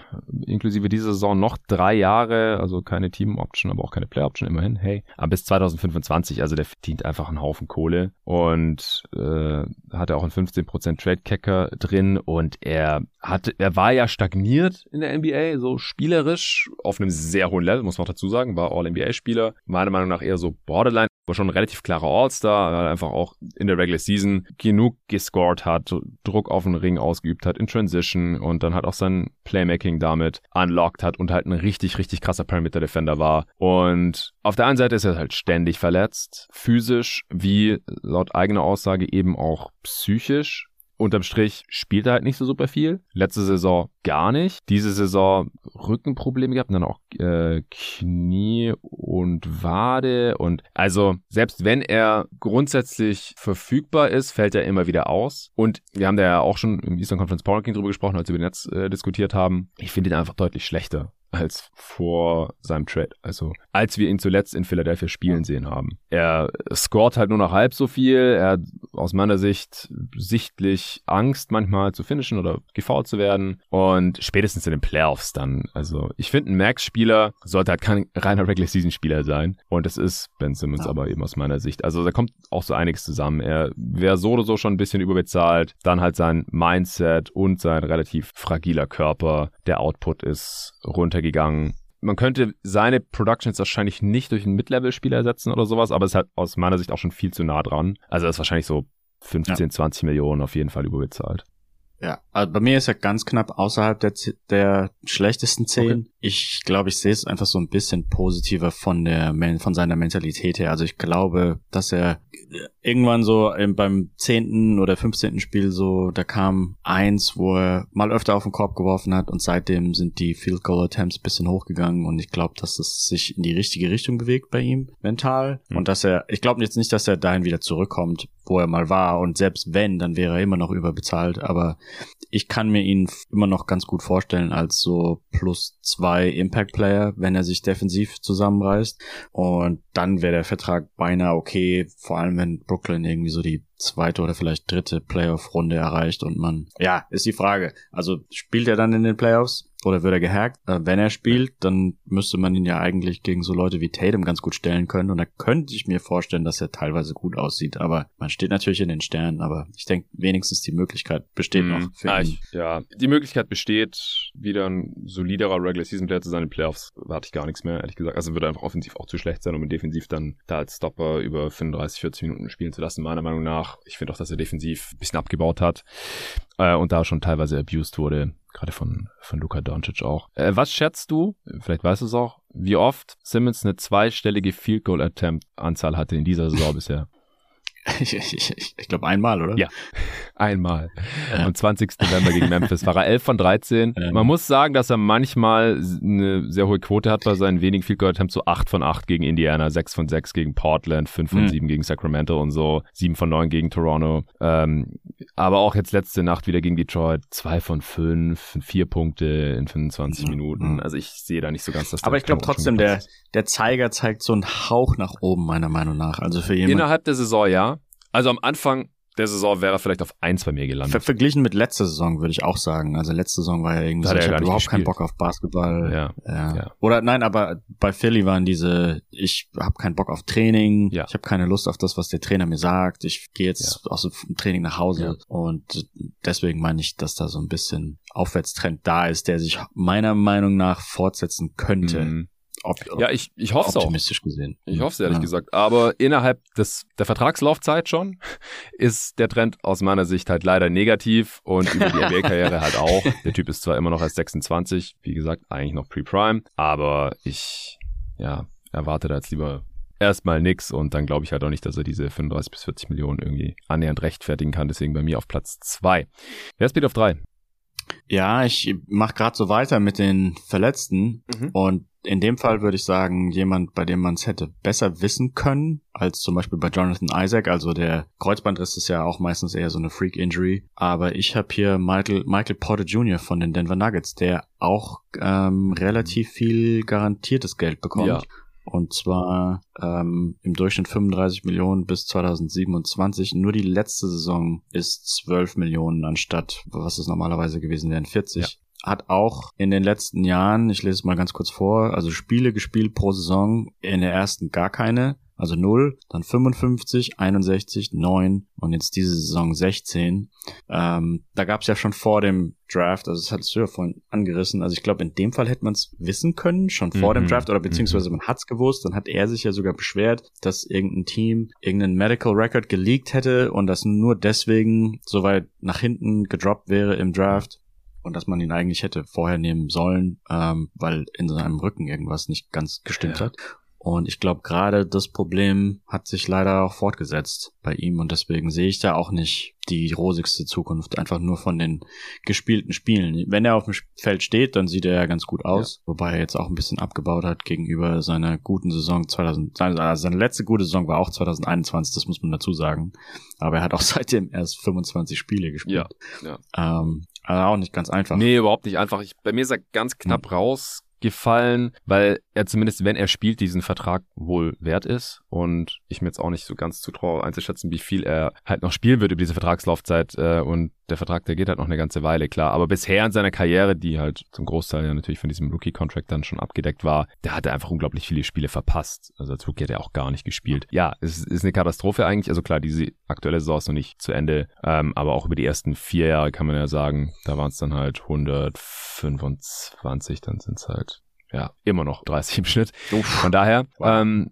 inklusive dieser Saison noch drei Jahre, also keine Team-Option, aber auch keine Play-Option, immerhin, hey. Aber bis 2025, also der verdient einfach einen Haufen Kohle und äh, hatte auch einen 15% Trade-Cacker drin und er hatte, er war ja stagniert in der NBA, so spielerisch, auf einem sehr hohen Level, muss man auch dazu sagen, war All-NBA-Spieler, meiner Meinung nach eher so Borderline, war schon ein relativ klarer All-Star, einfach auch in der Regular Season genug gescored hat, Druck auf den Ring ausgeübt hat in Transition und dann halt auch sein Playmaking damit unlocked hat und halt ein richtig, richtig krasser Perimeter-Defender war. Und auf der einen Seite ist er halt ständig verletzt, physisch wie laut eigener Aussage eben auch psychisch unterm Strich spielt er halt nicht so super viel. Letzte Saison gar nicht. Diese Saison Rückenprobleme gehabt und dann auch äh, Knie und Wade und also selbst wenn er grundsätzlich verfügbar ist, fällt er immer wieder aus. Und wir haben da ja auch schon im Eastern Conference Power King drüber gesprochen, als wir über Netz äh, diskutiert haben. Ich finde ihn einfach deutlich schlechter als vor seinem Trade. Also als wir ihn zuletzt in Philadelphia spielen sehen haben. Er scoret halt nur noch halb so viel. Er hat aus meiner Sicht sichtlich Angst manchmal zu finishen oder gefault zu werden. Und spätestens in den Playoffs dann. Also ich finde, ein Max-Spieler sollte halt kein reiner Regular-Season-Spieler sein. Und das ist Ben Simmons ja. aber eben aus meiner Sicht. Also da kommt auch so einiges zusammen. Er wäre so oder so schon ein bisschen überbezahlt. Dann halt sein Mindset und sein relativ fragiler Körper. Der Output ist runter runtergegangen. Man könnte seine Productions wahrscheinlich nicht durch einen Mid-Level-Spieler ersetzen oder sowas, aber es ist halt aus meiner Sicht auch schon viel zu nah dran. Also er ist wahrscheinlich so 15, ja. 20 Millionen auf jeden Fall überbezahlt. Ja, also bei mir ist er ganz knapp außerhalb der, der schlechtesten zehn. Okay. Ich glaube, ich sehe es einfach so ein bisschen positiver von der von seiner Mentalität her. Also ich glaube, dass er irgendwann so beim zehnten oder fünfzehnten Spiel so, da kam eins, wo er mal öfter auf den Korb geworfen hat und seitdem sind die Field Goal Attempts bisschen hochgegangen und ich glaube, dass es sich in die richtige Richtung bewegt bei ihm mental mhm. und dass er, ich glaube jetzt nicht, dass er dahin wieder zurückkommt, wo er mal war und selbst wenn, dann wäre er immer noch überbezahlt, aber ich kann mir ihn immer noch ganz gut vorstellen als so plus zwei Impact Player, wenn er sich defensiv zusammenreißt und dann wäre der Vertrag beinahe okay, vor allem wenn Brooklyn irgendwie so die zweite oder vielleicht dritte Playoff-Runde erreicht und man, ja, ist die Frage. Also spielt er dann in den Playoffs? Oder wird er gehackt? Wenn er spielt, dann müsste man ihn ja eigentlich gegen so Leute wie Tatum ganz gut stellen können. Und da könnte ich mir vorstellen, dass er teilweise gut aussieht. Aber man steht natürlich in den Sternen. Aber ich denke, wenigstens die Möglichkeit besteht mm, noch für ah, ihn. Ich, ja, die Möglichkeit besteht, wieder ein soliderer Regular Season Player zu sein. In Playoffs warte ich gar nichts mehr, ehrlich gesagt. Also würde einfach offensiv auch zu schlecht sein, um ihn defensiv dann da als Stopper über 35, 40 Minuten spielen zu lassen, meiner Meinung nach. Ich finde auch, dass er defensiv ein bisschen abgebaut hat äh, und da schon teilweise abused wurde gerade von, von Luka Doncic auch. Äh, was schätzt du, vielleicht weißt du es auch, wie oft Simmons eine zweistellige Field Goal Attempt Anzahl hatte in dieser Saison bisher? Ich, ich, ich, glaube einmal, oder? Ja, einmal. Ja. Am 20. November gegen Memphis war er 11 von 13. Ja. Man muss sagen, dass er manchmal eine sehr hohe Quote hat bei seinen wenigen Field Goal Attempts, so 8 von 8 gegen Indiana, 6 von 6 gegen Portland, 5 von mhm. 7 gegen Sacramento und so, 7 von 9 gegen Toronto. Ähm, aber auch jetzt letzte Nacht wieder gegen Detroit, 2 von 5, 4 Punkte in 25 mhm. Minuten. Also ich sehe da nicht so ganz das. Aber ich glaube trotzdem, der, der Zeiger zeigt so einen Hauch nach oben, meiner Meinung nach. Also für jemanden. Innerhalb der Saison, ja. Also am Anfang der Saison wäre er vielleicht auf eins bei mir gelandet. Ver verglichen mit letzter Saison würde ich auch sagen. Also letzte Saison war ja irgendwie so, ich habe überhaupt gespielt. keinen Bock auf Basketball. Ja, ja. ja. Oder nein, aber bei Philly waren diese, ich habe keinen Bock auf Training, ja. ich habe keine Lust auf das, was der Trainer mir sagt. Ich gehe jetzt ja. aus dem Training nach Hause und deswegen meine ich, dass da so ein bisschen Aufwärtstrend da ist, der sich meiner Meinung nach fortsetzen könnte. Mhm. Ob, ja, ich, ich hoffe es auch. Optimistisch gesehen. Ich hoffe es ehrlich ja. gesagt. Aber innerhalb des, der Vertragslaufzeit schon ist der Trend aus meiner Sicht halt leider negativ und über die NBA-Karriere halt auch. <laughs> Der Typ ist zwar immer noch als 26, wie gesagt, eigentlich noch pre-prime, aber ich, ja, erwarte da jetzt lieber erstmal nix und dann glaube ich halt auch nicht, dass er diese 35 bis 40 Millionen irgendwie annähernd rechtfertigen kann. Deswegen bei mir auf Platz zwei. Wer ist Speed auf drei? Ja, ich mache gerade so weiter mit den Verletzten mhm. und in dem Fall würde ich sagen, jemand, bei dem man es hätte besser wissen können, als zum Beispiel bei Jonathan Isaac. Also der Kreuzbandriss ist ja auch meistens eher so eine Freak-Injury. Aber ich habe hier Michael, Michael Porter Jr. von den Denver Nuggets, der auch ähm, relativ viel garantiertes Geld bekommt. Ja. Und zwar ähm, im Durchschnitt 35 Millionen bis 2027. Nur die letzte Saison ist 12 Millionen anstatt, was es normalerweise gewesen wären, 40. Hat auch in den letzten Jahren, ich lese es mal ganz kurz vor, also Spiele gespielt pro Saison, in der ersten gar keine, also 0, dann 55, 61, 9 und jetzt diese Saison 16. Ähm, da gab es ja schon vor dem Draft, also das hattest du ja vorhin angerissen, also ich glaube, in dem Fall hätte man es wissen können, schon vor mhm. dem Draft, oder beziehungsweise mhm. man hat's gewusst, dann hat er sich ja sogar beschwert, dass irgendein Team irgendeinen Medical Record geleakt hätte und das nur deswegen so weit nach hinten gedroppt wäre im Draft, und dass man ihn eigentlich hätte vorher nehmen sollen, ähm, weil in seinem Rücken irgendwas nicht ganz gestimmt ja. hat. Und ich glaube, gerade das Problem hat sich leider auch fortgesetzt bei ihm und deswegen sehe ich da auch nicht die rosigste Zukunft, einfach nur von den gespielten Spielen. Wenn er auf dem Feld steht, dann sieht er ja ganz gut aus, ja. wobei er jetzt auch ein bisschen abgebaut hat gegenüber seiner guten Saison 2000. Also seine letzte gute Saison war auch 2021, das muss man dazu sagen. Aber er hat auch <laughs> seitdem erst 25 Spiele gespielt. Ja, ja. Ähm, also auch nicht ganz einfach. Nee, überhaupt nicht einfach. Ich, bei mir ist er ganz knapp hm. raus gefallen, weil er zumindest, wenn er spielt, diesen Vertrag wohl wert ist. Und ich mir jetzt auch nicht so ganz zutraue einzuschätzen, wie viel er halt noch spielen wird über diese Vertragslaufzeit. Äh, und der Vertrag, der geht halt noch eine ganze Weile, klar, aber bisher in seiner Karriere, die halt zum Großteil ja natürlich von diesem Rookie-Contract dann schon abgedeckt war, der hat er einfach unglaublich viele Spiele verpasst, also als Rookie hat er auch gar nicht gespielt. Ja, es ist eine Katastrophe eigentlich, also klar, diese aktuelle Saison ist noch nicht zu Ende, ähm, aber auch über die ersten vier Jahre kann man ja sagen, da waren es dann halt 125, dann sind es halt ja, immer noch 30 im Schnitt. Uff. Von daher, wow. ähm,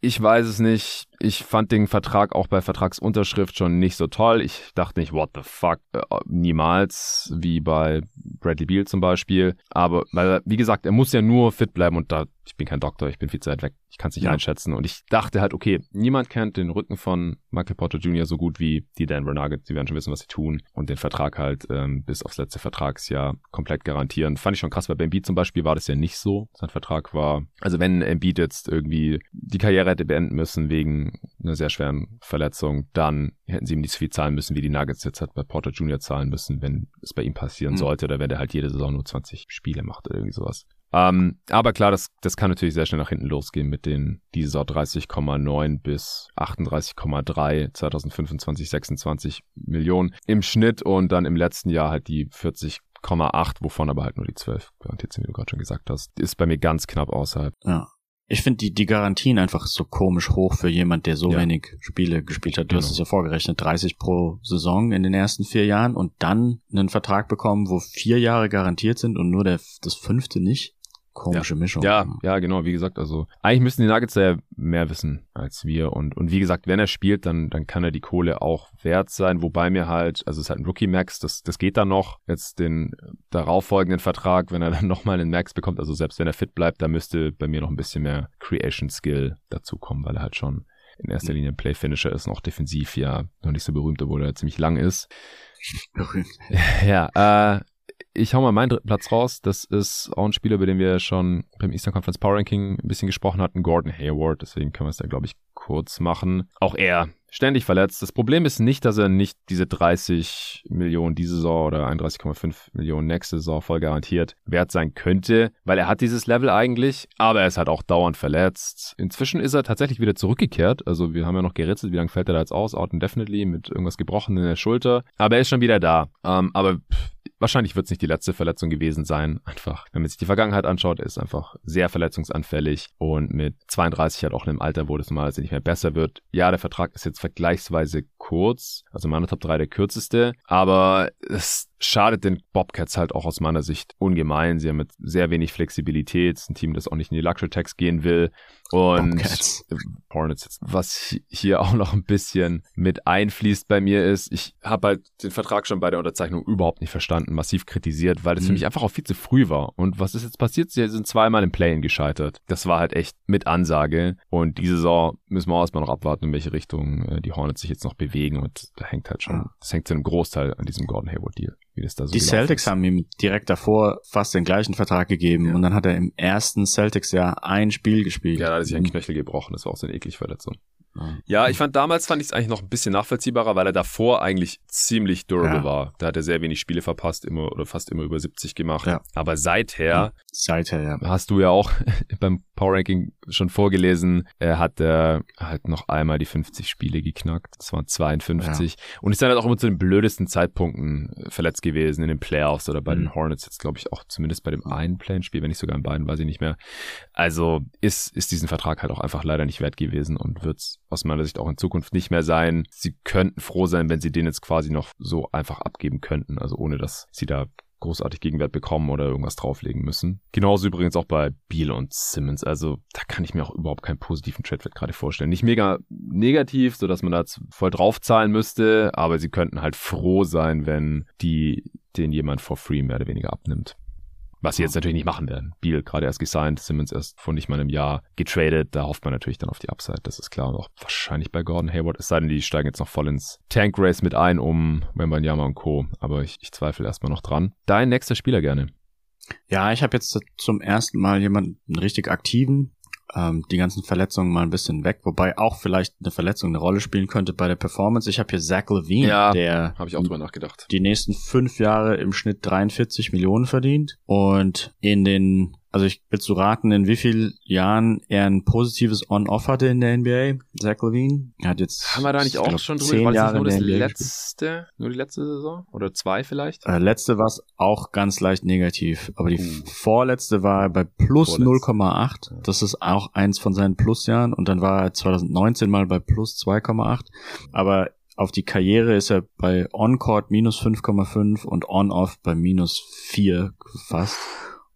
ich weiß es nicht. Ich fand den Vertrag auch bei Vertragsunterschrift schon nicht so toll. Ich dachte nicht, what the fuck, äh, niemals, wie bei Bradley Beal zum Beispiel. Aber, weil, wie gesagt, er muss ja nur fit bleiben und da ich bin kein Doktor, ich bin viel zu weit weg, ich kann es nicht ja. einschätzen. Und ich dachte halt, okay, niemand kennt den Rücken von Michael Porter Jr. so gut wie die Denver Nuggets. Die werden schon wissen, was sie tun und den Vertrag halt ähm, bis aufs letzte Vertragsjahr komplett garantieren. Fand ich schon krass, weil bei Embiid zum Beispiel war das ja nicht so. Sein Vertrag war, also wenn Embiid jetzt irgendwie die Karriere hätte beenden müssen wegen einer sehr schweren Verletzung, dann hätten sie ihm nicht so viel zahlen müssen, wie die Nuggets jetzt halt bei Porter Jr. zahlen müssen, wenn es bei ihm passieren mhm. sollte oder wenn er halt jede Saison nur 20 Spiele macht oder irgendwie sowas. Ähm, aber klar, das, das kann natürlich sehr schnell nach hinten losgehen mit den dieser 30,9 bis 38,3 2025, 26 Millionen im Schnitt und dann im letzten Jahr halt die 40,8, wovon aber halt nur die 12 garantiert sind, wie du gerade schon gesagt hast, ist bei mir ganz knapp außerhalb. Ja. Ich finde die, die Garantien einfach so komisch hoch für jemand, der so ja. wenig Spiele gespielt hat. Du genau. hast es ja vorgerechnet, 30 pro Saison in den ersten vier Jahren und dann einen Vertrag bekommen, wo vier Jahre garantiert sind und nur der, das fünfte nicht. Komische ja. Mischung. Ja, ja, genau, wie gesagt, also eigentlich müssten die Nuggets ja mehr wissen als wir und, und wie gesagt, wenn er spielt, dann, dann kann er die Kohle auch wert sein, wobei mir halt, also es ist halt ein Rookie-Max, das, das geht dann noch, jetzt den darauffolgenden Vertrag, wenn er dann <laughs> nochmal einen Max bekommt, also selbst wenn er fit bleibt, da müsste bei mir noch ein bisschen mehr Creation-Skill dazukommen, weil er halt schon in erster Linie ein Play-Finisher ist, noch defensiv ja noch nicht so berühmt, obwohl er ziemlich lang ist. <laughs> Berühmt. <laughs> Ja, äh, ich hau mal meinen dritten Platz raus. Das ist auch ein Spieler, über den wir schon beim Eastern Conference Power Ranking ein bisschen gesprochen hatten, Gordon Hayward. Deswegen können wir es da, glaube ich, kurz machen. Auch er ständig verletzt. Das Problem ist nicht, dass er nicht diese 30 Millionen diese Saison oder 31,5 Millionen nächste Saison voll garantiert wert sein könnte, weil er hat dieses Level eigentlich, aber er ist halt auch dauernd verletzt. Inzwischen ist er tatsächlich wieder zurückgekehrt. Also wir haben ja noch geritzelt, wie lange fällt er da jetzt aus? Out indefinitely mit irgendwas gebrochen in der Schulter. Aber er ist schon wieder da. Ähm, aber pff, wahrscheinlich wird es nicht die letzte Verletzung gewesen sein. Einfach, wenn man sich die Vergangenheit anschaut, ist einfach sehr verletzungsanfällig und mit 32 halt auch in einem Alter, wo das normalerweise nicht mehr besser wird. Ja, der Vertrag ist jetzt vergleichsweise kurz, also meine Top 3 der kürzeste, aber es schadet den Bobcats halt auch aus meiner Sicht ungemein. Sie haben mit sehr wenig Flexibilität, ein Team, das auch nicht in die Luxury Tax gehen will. Und Bobcats. Hornets, was hier auch noch ein bisschen mit einfließt bei mir ist, ich habe halt den Vertrag schon bei der Unterzeichnung überhaupt nicht verstanden, massiv kritisiert, weil das mhm. für mich einfach auch viel zu früh war. Und was ist jetzt passiert? Sie sind zweimal im Play-In gescheitert. Das war halt echt mit Ansage. Und diese Saison müssen wir auch erstmal noch abwarten, in welche Richtung äh, die Hornets sich jetzt noch bewegen. Und da hängt halt schon, das hängt zu einem Großteil an diesem Gordon Hayward-Deal wie das da so Die Celtics ist. haben ihm direkt davor fast den gleichen Vertrag gegeben ja. und dann hat er im ersten Celtics-Jahr ein Spiel gespielt. Ja, er sich ein Knöchel gebrochen, das war auch so eine eklige Verletzung. Ja, ich fand damals fand ich es eigentlich noch ein bisschen nachvollziehbarer, weil er davor eigentlich ziemlich durable ja. war. Da hat er sehr wenig Spiele verpasst, immer oder fast immer über 70 gemacht. Ja. Aber seither, seither ja. hast du ja auch <laughs> beim Power Ranking schon vorgelesen, er hat äh, halt noch einmal die 50 Spiele geknackt. Das waren 52 ja. und ist dann halt auch immer zu den blödesten Zeitpunkten verletzt gewesen in den Playoffs oder bei mhm. den Hornets jetzt glaube ich auch zumindest bei dem einen Play-Spiel, wenn nicht sogar in beiden, weiß ich nicht mehr. Also ist ist diesen Vertrag halt auch einfach leider nicht wert gewesen und wird's aus meiner Sicht auch in Zukunft nicht mehr sein. Sie könnten froh sein, wenn sie den jetzt quasi noch so einfach abgeben könnten, also ohne dass sie da großartig Gegenwert bekommen oder irgendwas drauflegen müssen. Genauso übrigens auch bei Beal und Simmons. Also da kann ich mir auch überhaupt keinen positiven Trade-Wert gerade vorstellen. Nicht mega negativ, so dass man da voll draufzahlen müsste, aber sie könnten halt froh sein, wenn die den jemand for free mehr oder weniger abnimmt. Was sie jetzt natürlich nicht machen werden. Beal gerade erst gesigned, Simmons erst vor nicht mal einem Jahr getradet. Da hofft man natürlich dann auf die Upside, das ist klar. Und auch wahrscheinlich bei Gordon Hayward. Es sei denn, die steigen jetzt noch voll ins Tank Race mit ein, um Wembanyama und Co. Aber ich, ich zweifle erstmal noch dran. Dein nächster Spieler gerne. Ja, ich habe jetzt zum ersten Mal jemanden richtig aktiven ähm, die ganzen Verletzungen mal ein bisschen weg, wobei auch vielleicht eine Verletzung eine Rolle spielen könnte bei der Performance. Ich habe hier Zach Levine, ja, der habe ich auch drüber nachgedacht. Die nächsten fünf Jahre im Schnitt 43 Millionen verdient und in den also ich will zu raten, in wie vielen Jahren er ein positives On-Off hatte in der NBA, Zach Levine. Er hat jetzt. Haben wir da nicht auch schon drüber? War das nur das letzte, nur die letzte Saison? Oder zwei vielleicht? Äh, letzte war es auch ganz leicht negativ. Aber die uh. vorletzte war bei plus 0,8. Das ist auch eins von seinen Plusjahren. Und dann war er 2019 mal bei plus 2,8. Aber auf die Karriere ist er bei On-Court minus 5,5 und On-Off bei minus 4 fast.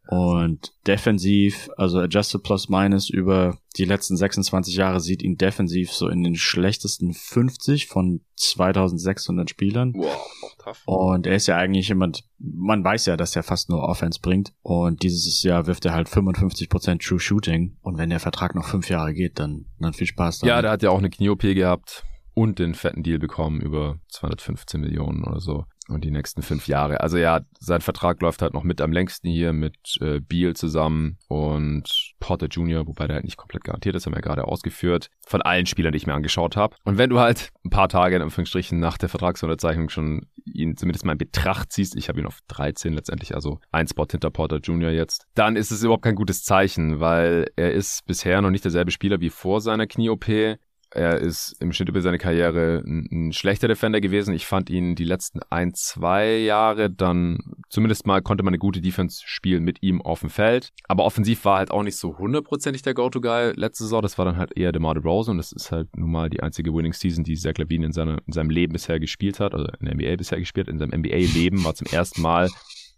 Und defensiv, also Adjusted Plus Minus über die letzten 26 Jahre sieht ihn defensiv so in den schlechtesten 50 von 2600 Spielern. Wow, tough. Und er ist ja eigentlich jemand, man weiß ja, dass er fast nur Offense bringt. Und dieses Jahr wirft er halt 55% True Shooting. Und wenn der Vertrag noch fünf Jahre geht, dann, dann viel Spaß damit. Ja, der hat ja auch eine Knie-OP gehabt und den fetten Deal bekommen über 215 Millionen oder so. Und die nächsten fünf Jahre. Also ja, sein Vertrag läuft halt noch mit am längsten hier mit äh, Beal zusammen und Potter Jr., wobei der halt nicht komplett garantiert ist, haben wir ja gerade ausgeführt, von allen Spielern, die ich mir angeschaut habe. Und wenn du halt ein paar Tage in Anführungsstrichen nach der Vertragsunterzeichnung schon ihn zumindest mal in Betracht ziehst, ich habe ihn auf 13 letztendlich, also ein Spot hinter Potter Jr. jetzt, dann ist es überhaupt kein gutes Zeichen, weil er ist bisher noch nicht derselbe Spieler wie vor seiner Knie-OP. Er ist im Schnitt über seine Karriere ein, ein, schlechter Defender gewesen. Ich fand ihn die letzten ein, zwei Jahre dann zumindest mal konnte man eine gute Defense spielen mit ihm auf dem Feld. Aber offensiv war halt auch nicht so hundertprozentig der Go-To-Guy letzte Saison. Das war dann halt eher DeMar DeRozan und das ist halt nun mal die einzige Winning-Season, die Zach Levine in, seiner, in seinem Leben bisher gespielt hat, oder in der NBA bisher gespielt. In seinem NBA-Leben war zum ersten Mal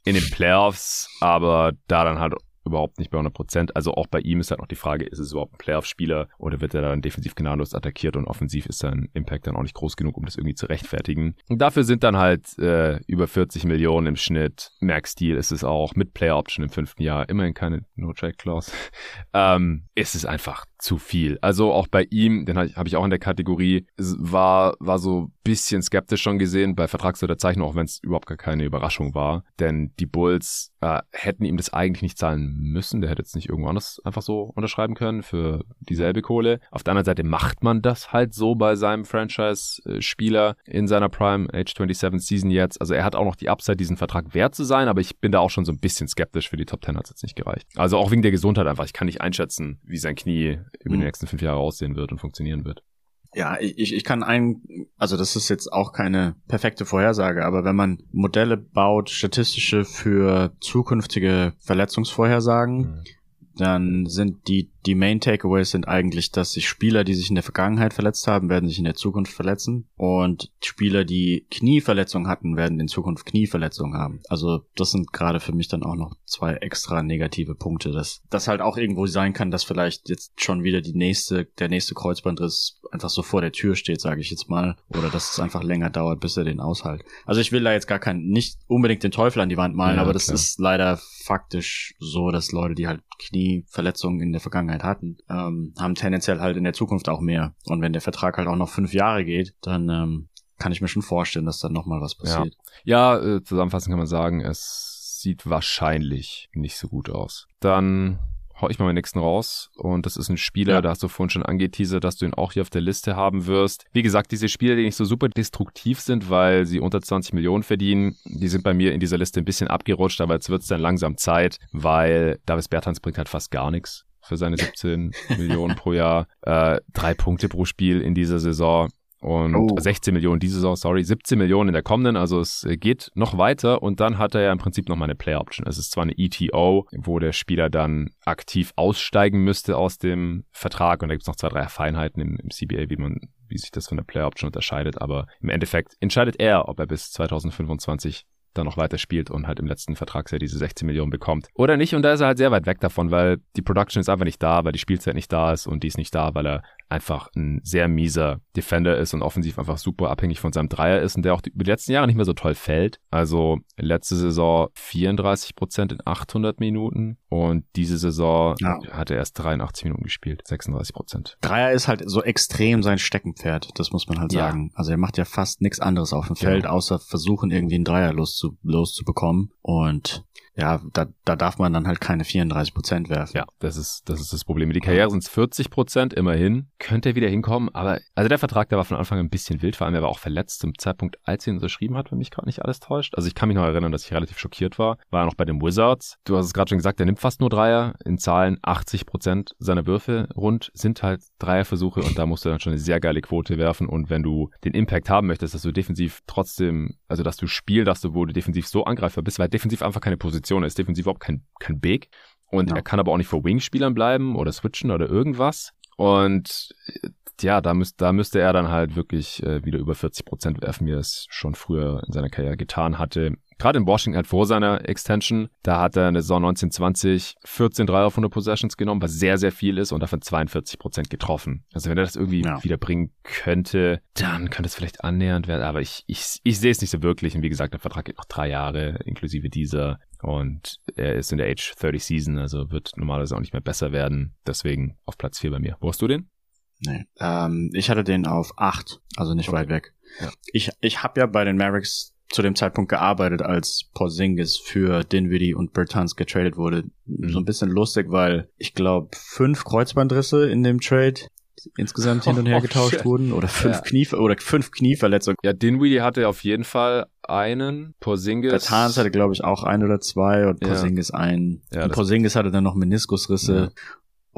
in den Playoffs, aber da dann halt überhaupt nicht bei 100 Prozent. Also auch bei ihm ist halt noch die Frage, ist es überhaupt ein Playoff-Spieler oder wird er dann defensiv gnadenlos attackiert und offensiv ist sein Impact dann auch nicht groß genug, um das irgendwie zu rechtfertigen. Und dafür sind dann halt äh, über 40 Millionen im Schnitt. Max Deal ist es auch mit Player Option im fünften Jahr, immerhin keine No-Trade-Clause. <laughs> ähm, ist es einfach zu viel. Also auch bei ihm, den habe ich auch in der Kategorie, war, war so bisschen skeptisch schon gesehen bei Vertragsunterzeichnung, auch wenn es überhaupt gar keine Überraschung war. Denn die Bulls äh, hätten ihm das eigentlich nicht zahlen müssen. Der hätte jetzt nicht irgendwo anders einfach so unterschreiben können für dieselbe Kohle. Auf der anderen Seite macht man das halt so bei seinem Franchise-Spieler in seiner Prime Age 27 Season jetzt. Also er hat auch noch die Upside, diesen Vertrag wert zu sein, aber ich bin da auch schon so ein bisschen skeptisch. Für die Top 10 hat es jetzt nicht gereicht. Also auch wegen der Gesundheit einfach. Ich kann nicht einschätzen, wie sein Knie über mhm. die nächsten fünf Jahre aussehen wird und funktionieren wird. Ja, ich, ich kann ein, also das ist jetzt auch keine perfekte Vorhersage, aber wenn man Modelle baut, statistische für zukünftige Verletzungsvorhersagen, mhm dann sind die, die Main Takeaways sind eigentlich, dass sich Spieler, die sich in der Vergangenheit verletzt haben, werden sich in der Zukunft verletzen. Und Spieler, die Knieverletzungen hatten, werden in Zukunft Knieverletzungen haben. Also das sind gerade für mich dann auch noch zwei extra negative Punkte, dass das halt auch irgendwo sein kann, dass vielleicht jetzt schon wieder die nächste, der nächste Kreuzbandriss einfach so vor der Tür steht, sage ich jetzt mal. Oder dass es einfach länger dauert, bis er den aushält. Also ich will da jetzt gar kein, nicht unbedingt den Teufel an die Wand malen, ja, aber das klar. ist leider faktisch so, dass Leute, die halt Knieverletzungen in der Vergangenheit hatten, ähm, haben tendenziell halt in der Zukunft auch mehr. Und wenn der Vertrag halt auch noch fünf Jahre geht, dann ähm, kann ich mir schon vorstellen, dass dann nochmal was passiert. Ja, ja äh, zusammenfassend kann man sagen, es sieht wahrscheinlich nicht so gut aus. Dann hau ich mal meinen nächsten raus. Und das ist ein Spieler, ja. da hast du vorhin schon angeteasert, dass du ihn auch hier auf der Liste haben wirst. Wie gesagt, diese Spieler, die nicht so super destruktiv sind, weil sie unter 20 Millionen verdienen, die sind bei mir in dieser Liste ein bisschen abgerutscht, aber jetzt wird es dann langsam Zeit, weil Davis Bertans bringt halt fast gar nichts für seine 17 Millionen pro Jahr. Äh, drei Punkte pro Spiel in dieser Saison. Und oh. 16 Millionen diese Saison, sorry, 17 Millionen in der kommenden, also es geht noch weiter und dann hat er ja im Prinzip noch mal eine Player Option. Es ist zwar eine ETO, wo der Spieler dann aktiv aussteigen müsste aus dem Vertrag und da gibt es noch zwei, drei Feinheiten im, im CBA, wie man wie sich das von der Player Option unterscheidet, aber im Endeffekt entscheidet er, ob er bis 2025 dann noch weiter spielt und halt im letzten Vertragsjahr diese 16 Millionen bekommt. Oder nicht, und da ist er halt sehr weit weg davon, weil die Production ist einfach nicht da, weil die Spielzeit nicht da ist und die ist nicht da, weil er einfach ein sehr mieser Defender ist und offensiv einfach super abhängig von seinem Dreier ist und der auch die, über die letzten Jahre nicht mehr so toll fällt. Also letzte Saison 34 Prozent in 800 Minuten und diese Saison ja. hat er erst 83 Minuten gespielt, 36 Prozent. Dreier ist halt so extrem sein Steckenpferd, das muss man halt ja. sagen. Also er macht ja fast nichts anderes auf dem Feld, ja. außer versuchen irgendwie einen Dreier loszu loszubekommen und ja, da, da darf man dann halt keine 34 Prozent werfen. Ja, das ist, das ist das Problem. Die Karriere sind 40 Prozent, immerhin. Könnte er wieder hinkommen, aber, also der Vertrag, der war von Anfang an ein bisschen wild, vor allem er war auch verletzt zum Zeitpunkt, als er ihn unterschrieben hat, wenn mich gerade nicht alles täuscht. Also ich kann mich noch erinnern, dass ich relativ schockiert war. War er noch bei den Wizards. Du hast es gerade schon gesagt, er nimmt fast nur Dreier. In Zahlen 80 Prozent seiner Würfe rund sind halt Dreierversuche und da musst du dann schon eine sehr geile Quote werfen und wenn du den Impact haben möchtest, dass du defensiv trotzdem, also dass du Spiel, dass du, wo defensiv so angreifbar bist, weil defensiv einfach keine Position Position. Er ist defensiv überhaupt kein, kein Big. Und ja. er kann aber auch nicht vor Wing-Spielern bleiben oder switchen oder irgendwas. Und ja, da, müsst, da müsste er dann halt wirklich äh, wieder über 40 Prozent werfen, wie er es schon früher in seiner Karriere getan hatte gerade in Washington halt vor seiner Extension, da hat er in der Saison 1920 14 Dreier auf 100 Possessions genommen, was sehr, sehr viel ist und davon 42 Prozent getroffen. Also wenn er das irgendwie ja. wieder bringen könnte, dann könnte es vielleicht annähernd werden, aber ich, ich, ich sehe es nicht so wirklich und wie gesagt, der Vertrag geht noch drei Jahre, inklusive dieser und er ist in der Age 30 Season, also wird normalerweise auch nicht mehr besser werden, deswegen auf Platz 4 bei mir. Wo hast du den? Nee, ähm, ich hatte den auf 8, also nicht okay. weit weg. Ja. Ich, ich habe ja bei den Mavericks zu dem Zeitpunkt gearbeitet, als Porzingis für Dinwiddie und Bertans getradet wurde. Mhm. So ein bisschen lustig, weil ich glaube fünf Kreuzbandrisse in dem Trade insgesamt hin und her oh, getauscht shit. wurden oder fünf ja. Knie oder fünf Knieverletzungen. Ja, Dinwiddie hatte auf jeden Fall einen, Porzingis. Bertans hatte glaube ich auch ein oder zwei und Porzingis ja. ein. Ja, und Porzingis hatte dann noch Meniskusrisse ja.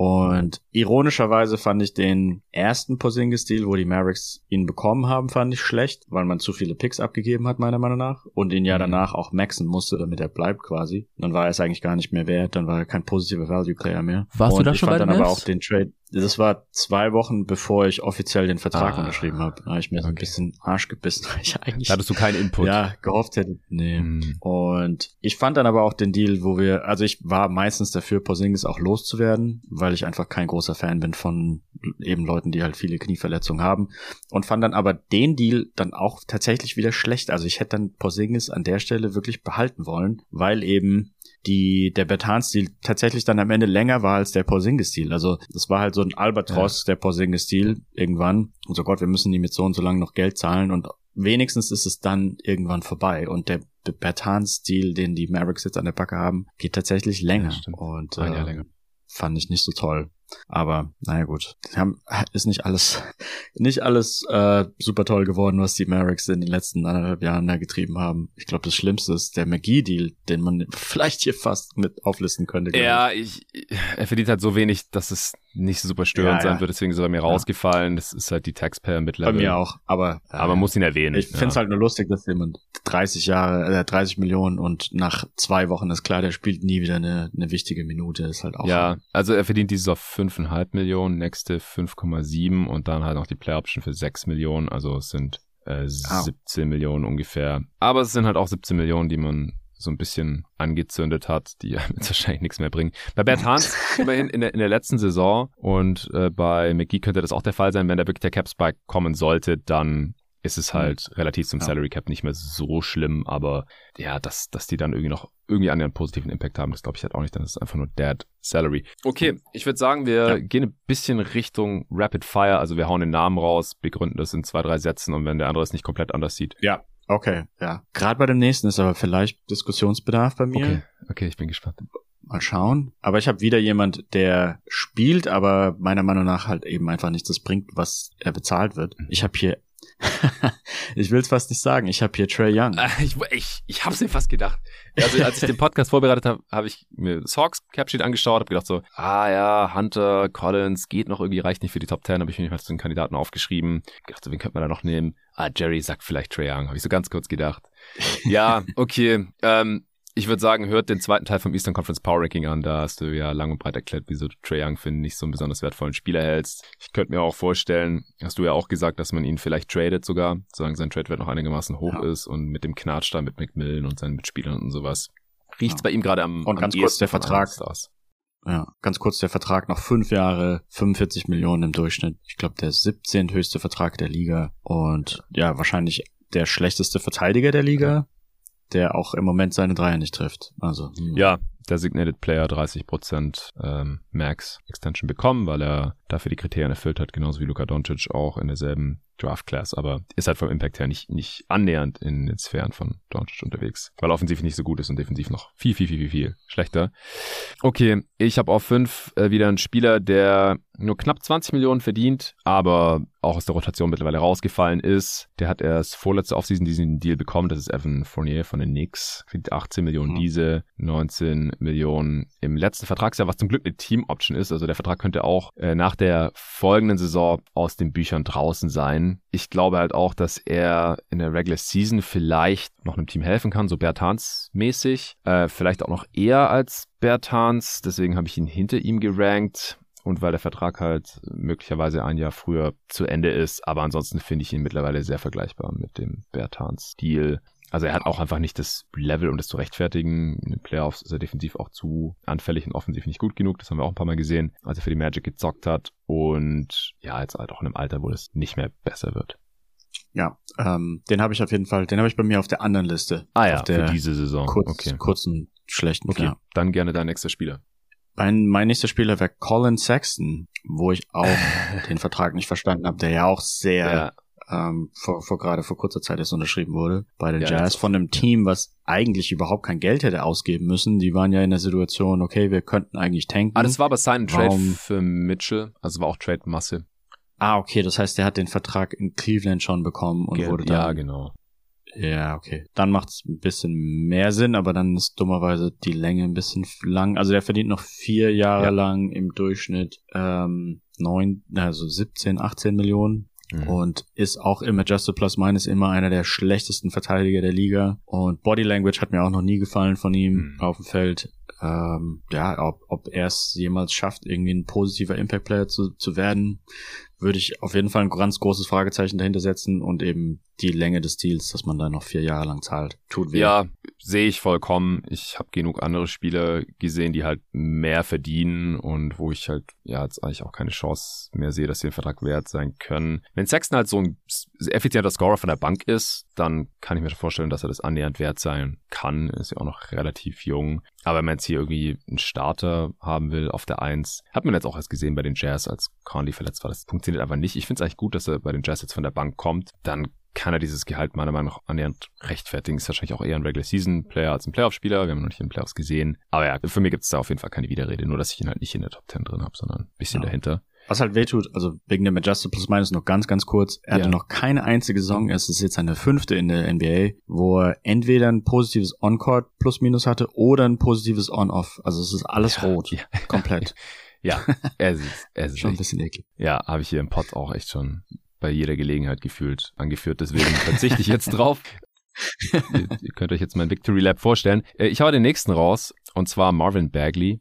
Und ironischerweise fand ich den ersten Porzingis-Deal, wo die Mavericks ihn bekommen haben, fand ich schlecht, weil man zu viele Picks abgegeben hat, meiner Meinung nach. Und ihn ja mhm. danach auch maxen musste, damit er bleibt quasi. Dann war er es eigentlich gar nicht mehr wert, dann war er kein positiver Value-Player mehr. Warst und du da schon bei den dann aber auch den Trade. Das war zwei Wochen, bevor ich offiziell den Vertrag ah, unterschrieben habe. Da habe ich mir so ein bisschen Arsch gebissen, <laughs> weil ich eigentlich. Da hattest du keinen Input. Ja, gehofft hätte. Nee. Hm. Und ich fand dann aber auch den Deal, wo wir, also ich war meistens dafür, Porzingis auch loszuwerden, weil ich einfach kein großer Fan bin von eben Leuten, die halt viele Knieverletzungen haben. Und fand dann aber den Deal dann auch tatsächlich wieder schlecht. Also ich hätte dann Porzingis an der Stelle wirklich behalten wollen, weil eben die der Bertan-Stil tatsächlich dann am Ende länger war als der Porzingis-Stil. Also das war halt so ein Albatros, ja. der Porzingis-Stil irgendwann. Und so Gott, wir müssen die mit so und so lang noch Geld zahlen und wenigstens ist es dann irgendwann vorbei. Und der Bertan-Stil, den die Mavericks jetzt an der Backe haben, geht tatsächlich länger. Ja, und äh, länger. fand ich nicht so toll. Aber naja gut, haben, ist nicht alles, <laughs> nicht alles äh, super toll geworden, was die Mavericks in den letzten anderthalb Jahren da getrieben haben. Ich glaube, das Schlimmste ist der McGee-Deal, den man <laughs> vielleicht hier fast mit auflisten könnte. Ja, ich. ich, er verdient halt so wenig, dass es nicht super störend ja, sein wird, deswegen ist er mir rausgefallen. Das ist halt die Taxpayer mittlerweile. Bei mir auch, aber. Aber man muss ihn erwähnen. Ich finde es halt nur lustig, dass jemand 30 Jahre, äh, 30 Millionen und nach zwei Wochen ist klar, der spielt nie wieder eine, eine wichtige Minute, ist halt auch. Ja, also er verdient dieses auf 5,5 Millionen, nächste 5,7 und dann halt noch die Play Option für 6 Millionen, also es sind äh, 17 oh. Millionen ungefähr. Aber es sind halt auch 17 Millionen, die man so ein bisschen angezündet hat, die <laughs> jetzt wahrscheinlich nichts mehr bringen. Bei Bert Hans <laughs> immerhin in der, in der letzten Saison und äh, bei McGee könnte das auch der Fall sein, wenn da wirklich der Cap Spike kommen sollte, dann ist es mhm. halt mhm. relativ zum ja. Salary Cap nicht mehr so schlimm, aber ja, dass, dass die dann irgendwie noch irgendwie einen positiven Impact haben, das glaube ich halt auch nicht, dann ist es einfach nur Dead Salary. Okay, ich würde sagen, wir ja. gehen ein bisschen Richtung Rapid Fire, also wir hauen den Namen raus, begründen das in zwei, drei Sätzen und wenn der andere es nicht komplett anders sieht. Ja, Okay, ja. Gerade bei dem nächsten ist aber vielleicht Diskussionsbedarf bei mir. Okay, okay, ich bin gespannt. Mal schauen. Aber ich habe wieder jemand, der spielt, aber meiner Meinung nach halt eben einfach nichts das bringt, was er bezahlt wird. Mhm. Ich habe hier ich will es fast nicht sagen. Ich habe hier Trey Young. Ah, ich, ich, ich habe es mir fast gedacht. Also als ich den Podcast vorbereitet habe, habe ich mir Hawks Capsheet angeschaut, habe gedacht so, ah ja, Hunter, Collins geht noch irgendwie, reicht nicht für die Top 10, habe ich mir mal zu den Kandidaten aufgeschrieben. gedacht so, wen könnte man da noch nehmen? Ah, Jerry sagt vielleicht Trey Young, habe ich so ganz kurz gedacht. Ja, okay. Ähm, ich würde sagen, hört den zweiten Teil vom Eastern Conference Power Ranking an. Da hast du ja lang und breit erklärt, wieso du Trae Young für nicht so einen besonders wertvollen Spieler hältst. Ich könnte mir auch vorstellen, hast du ja auch gesagt, dass man ihn vielleicht tradet sogar, solange sein Trade-Wert noch einigermaßen hoch ja. ist und mit dem Knatsch da mit McMillan und seinen Mitspielern und sowas. Riecht's ja. bei ihm gerade am Und ganz am kurz der Vertrag. Ja, ganz kurz der Vertrag noch fünf Jahre, 45 Millionen im Durchschnitt. Ich glaube, der 17. höchste Vertrag der Liga und ja, wahrscheinlich der schlechteste Verteidiger der Liga der auch im Moment seine Dreier nicht trifft. Also hm. ja, Designated Player 30% ähm, Max Extension bekommen, weil er dafür die Kriterien erfüllt hat, genauso wie Luka Doncic auch in derselben Draft Class, aber ist halt vom Impact her nicht, nicht annähernd in den Sphären von Doncic unterwegs, weil offensiv nicht so gut ist und defensiv noch viel, viel, viel, viel, viel schlechter. Okay, ich habe auf fünf äh, wieder einen Spieler, der nur knapp 20 Millionen verdient, aber auch aus der Rotation mittlerweile rausgefallen ist. Der hat erst vorletzte Offseason diesen Deal bekommen. Das ist Evan Fournier von den Knicks. Verdient 18 Millionen mhm. diese, 19 Millionen im letzten Vertragsjahr, was zum Glück eine Team-Option ist. Also der Vertrag könnte auch äh, nach der folgenden Saison aus den Büchern draußen sein. Ich glaube halt auch, dass er in der Regular Season vielleicht noch einem Team helfen kann, so Bertans-mäßig. Äh, vielleicht auch noch eher als Bertans. Deswegen habe ich ihn hinter ihm gerankt. Und weil der Vertrag halt möglicherweise ein Jahr früher zu Ende ist. Aber ansonsten finde ich ihn mittlerweile sehr vergleichbar mit dem Bertans-Deal. Also er hat auch einfach nicht das Level, um das zu rechtfertigen. In den Playoffs ist er defensiv auch zu anfällig und offensiv nicht gut genug. Das haben wir auch ein paar Mal gesehen, als er für die Magic gezockt hat. Und ja, jetzt halt auch in einem Alter, wo es nicht mehr besser wird. Ja, ähm, den habe ich auf jeden Fall, den habe ich bei mir auf der anderen Liste. Ah ja, für diese Saison. Kurz, okay. Kurzen, schlechten. Okay, ja. dann gerne dein nächster Spieler. Mein, mein nächster Spieler wäre Colin Sexton, wo ich auch <laughs> den Vertrag nicht verstanden habe, der ja auch sehr ja ähm, vor, vor gerade vor kurzer Zeit erst unterschrieben wurde bei den ja, Jazz von einem Team, was eigentlich überhaupt kein Geld hätte ausgeben müssen. Die waren ja in der Situation, okay, wir könnten eigentlich tanken. Ah, das war aber sein Trade für Mitchell, also war auch Trade-Masse. Ah, okay, das heißt, der hat den Vertrag in Cleveland schon bekommen und Ge wurde dann. Ja, genau. Ja, okay. Dann macht's ein bisschen mehr Sinn, aber dann ist dummerweise die Länge ein bisschen lang. Also der verdient noch vier Jahre ja. lang im Durchschnitt ähm, neun, also 17, 18 Millionen Mhm. Und ist auch im Adjusted Plus Minus immer einer der schlechtesten Verteidiger der Liga. Und Body Language hat mir auch noch nie gefallen von ihm mhm. auf dem Feld. Ähm, ja, ob, ob er es jemals schafft, irgendwie ein positiver Impact-Player zu, zu werden, würde ich auf jeden Fall ein ganz großes Fragezeichen dahinter setzen und eben die Länge des Deals, dass man da noch vier Jahre lang zahlt. Tut weh. Ja, sehe ich vollkommen. Ich habe genug andere Spieler gesehen, die halt mehr verdienen und wo ich halt ja jetzt eigentlich auch keine Chance mehr sehe, dass sie den Vertrag wert sein können. Wenn Sexton halt so ein effizienter Scorer von der Bank ist, dann kann ich mir vorstellen, dass er das annähernd wert sein kann. Ist ja auch noch relativ jung. Aber wenn man jetzt hier irgendwie einen Starter haben will auf der Eins, hat man jetzt auch erst gesehen bei den Jazz, als Conley verletzt war. Das funktioniert einfach nicht. Ich finde es eigentlich gut, dass er bei den Jazz jetzt von der Bank kommt. Dann kann er dieses Gehalt meiner Meinung nach annähernd rechtfertigen. Ist wahrscheinlich auch eher ein Regular Season Player als ein Playoff-Spieler. Wir haben noch nicht in den Playoffs gesehen. Aber ja, für mich gibt es da auf jeden Fall keine Widerrede. Nur, dass ich ihn halt nicht in der Top 10 drin habe, sondern ein bisschen ja. dahinter. Was halt wehtut, also wegen dem Adjusted Plus Minus noch ganz, ganz kurz. Er hatte ja. noch keine einzige Saison, es ist jetzt seine fünfte in der NBA, wo er entweder ein positives On-Court Plus Minus hatte oder ein positives On-Off. Also es ist alles ja, rot. Ja. Komplett. <laughs> ja, es ist, es ist schon ein bisschen eklig. Ja, habe ich hier im Pod auch echt schon bei jeder Gelegenheit gefühlt angeführt. Deswegen verzichte ich jetzt <laughs> drauf. ihr, ihr, könnt euch jetzt mein Victory Lab vorstellen. Äh, ich habe den nächsten raus, und zwar Marvin Bagley.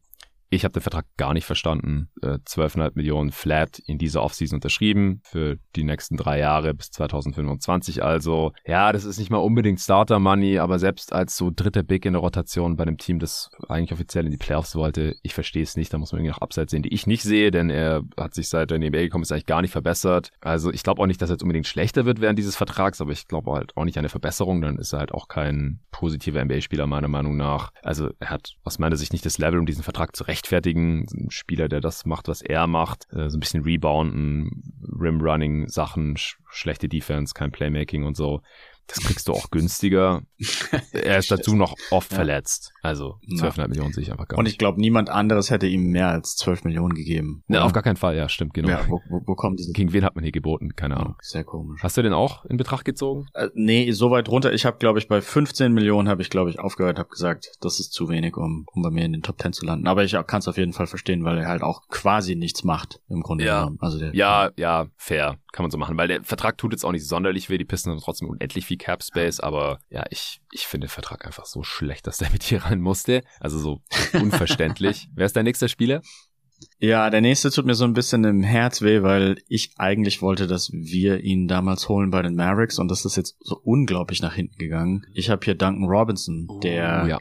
Ich habe den Vertrag gar nicht verstanden. Äh, 12,5 Millionen flat in dieser Offseason unterschrieben für die nächsten drei Jahre bis 2025. Also, ja, das ist nicht mal unbedingt Starter-Money, aber selbst als so dritter Big in der Rotation bei einem Team, das eigentlich offiziell in die Playoffs wollte, ich verstehe es nicht. Da muss man irgendwie noch Abseits sehen, die ich nicht sehe, denn er hat sich seit er in die NBA gekommen ist eigentlich gar nicht verbessert. Also, ich glaube auch nicht, dass er jetzt unbedingt schlechter wird während dieses Vertrags, aber ich glaube halt auch nicht eine Verbesserung. Dann ist er halt auch kein positiver NBA-Spieler meiner Meinung nach. Also, er hat aus meiner Sicht nicht das Level, um diesen Vertrag zu rechtfertigen. Ein Spieler, der das macht, was er macht. Äh, so ein bisschen Rebounden, Rim-Running, Sachen, sch schlechte Defense, kein Playmaking und so. Das kriegst du auch günstiger. <laughs> er ist dazu noch oft ja. verletzt. Also 12,5 ja. Millionen sehe ich einfach gar nicht. Und ich glaube, niemand anderes hätte ihm mehr als 12 Millionen gegeben. Ne, auf gar keinen Fall, ja, stimmt, genau. Ja, wo, wo, wo kommt diese Gegen wen hat man hier geboten? Keine Ahnung. sehr komisch. Hast du den auch in Betracht gezogen? Äh, nee, so weit runter. Ich habe, glaube ich, bei 15 Millionen habe ich, glaube ich, aufgehört, habe gesagt, das ist zu wenig, um, um bei mir in den Top 10 zu landen. Aber ich kann es auf jeden Fall verstehen, weil er halt auch quasi nichts macht im Grunde ja. genommen. Also der, ja, ja, fair. Kann man so machen. Weil der Vertrag tut jetzt auch nicht sonderlich weh. Die Pisten haben trotzdem unendlich viel Cap Space, aber ja, ich, ich finde den Vertrag einfach so schlecht, dass der mit hier rein musste. Also so unverständlich. <laughs> Wer ist dein nächster Spieler? Ja, der nächste tut mir so ein bisschen im Herz weh, weil ich eigentlich wollte, dass wir ihn damals holen bei den Mavericks und das ist jetzt so unglaublich nach hinten gegangen. Ich habe hier Duncan Robinson, der ja.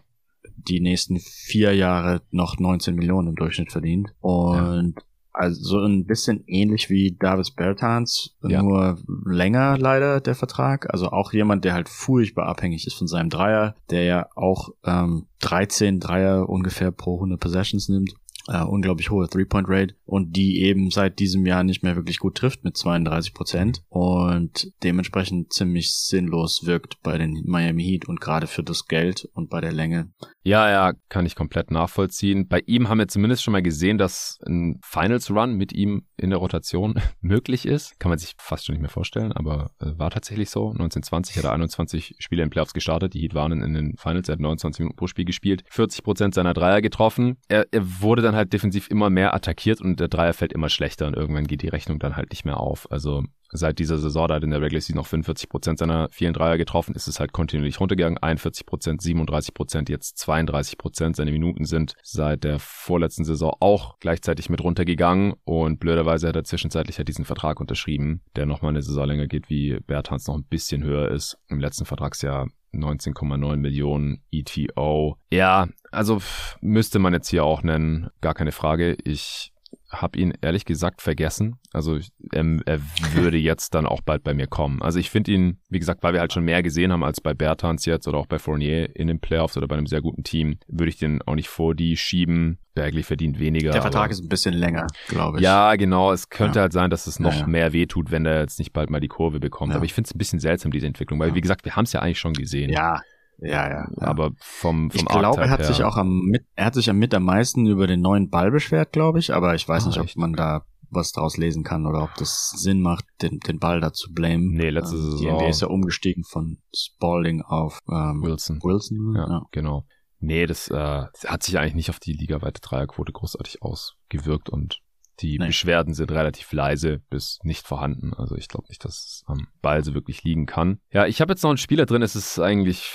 die nächsten vier Jahre noch 19 Millionen im Durchschnitt verdient und ja. Also so ein bisschen ähnlich wie Davis Bertans, ja. nur länger leider der Vertrag. Also auch jemand, der halt furchtbar abhängig ist von seinem Dreier, der ja auch ähm, 13 Dreier ungefähr pro 100 Possessions nimmt äh, unglaublich hohe Three-Point-Rate und die eben seit diesem Jahr nicht mehr wirklich gut trifft mit 32 Prozent und dementsprechend ziemlich sinnlos wirkt bei den Miami Heat und gerade für das Geld und bei der Länge. Ja, ja, kann ich komplett nachvollziehen. Bei ihm haben wir zumindest schon mal gesehen, dass ein Finals-Run mit ihm in der Rotation <laughs> möglich ist. Kann man sich fast schon nicht mehr vorstellen, aber äh, war tatsächlich so. 1920 hat er 21 Spiele in Playoffs gestartet. Die Heat waren in den Finals, er hat 29 Minuten pro Spiel gespielt, 40 Prozent seiner Dreier getroffen. Er, er wurde dann halt defensiv immer mehr attackiert und der Dreier fällt immer schlechter und irgendwann geht die Rechnung dann halt nicht mehr auf. Also seit dieser Saison, da hat in der Regular Season noch 45 Prozent seiner vielen Dreier getroffen, ist es halt kontinuierlich runtergegangen. 41 Prozent, 37 Prozent, jetzt 32 Prozent. Seine Minuten sind seit der vorletzten Saison auch gleichzeitig mit runtergegangen und blöderweise hat er zwischenzeitlich halt diesen Vertrag unterschrieben, der nochmal eine Saison länger geht, wie Bertans noch ein bisschen höher ist. Im letzten Vertragsjahr 19,9 Millionen ETO. Ja, also müsste man jetzt hier auch nennen, gar keine Frage. Ich habe ihn ehrlich gesagt vergessen. Also er, er würde <laughs> jetzt dann auch bald bei mir kommen. Also ich finde ihn, wie gesagt, weil wir halt schon mehr gesehen haben als bei Bertans jetzt oder auch bei Fournier in den Playoffs oder bei einem sehr guten Team, würde ich den auch nicht vor die schieben. Bagley verdient weniger. Der Vertrag ist ein bisschen länger, glaube ich. Ja, genau. Es könnte ja. halt sein, dass es noch ja, ja. mehr wehtut, wenn er jetzt nicht bald mal die Kurve bekommt. Aber ich finde es ein bisschen seltsam, diese Entwicklung, weil wie gesagt, wir haben es ja eigentlich schon gesehen. Ja, ja, ja. Aber vom, vom Ich glaube, er hat her. sich auch am mit, er hat sich am mit am meisten über den neuen Ball beschwert, glaube ich, aber ich weiß ah, nicht, ob man da was daraus lesen kann oder ob das Sinn macht, den, den Ball da zu blamen. Nee, letzte ähm, Saison. Die NBA ist ja umgestiegen von Spalding auf ähm, Wilson. Wilson, ja, ja. genau. Nee, das, äh, hat sich eigentlich nicht auf die ligaweite Dreierquote großartig ausgewirkt und die nee. Beschwerden sind relativ leise bis nicht vorhanden. Also ich glaube nicht, dass es am Ball so wirklich liegen kann. Ja, ich habe jetzt noch einen Spieler drin. Es ist eigentlich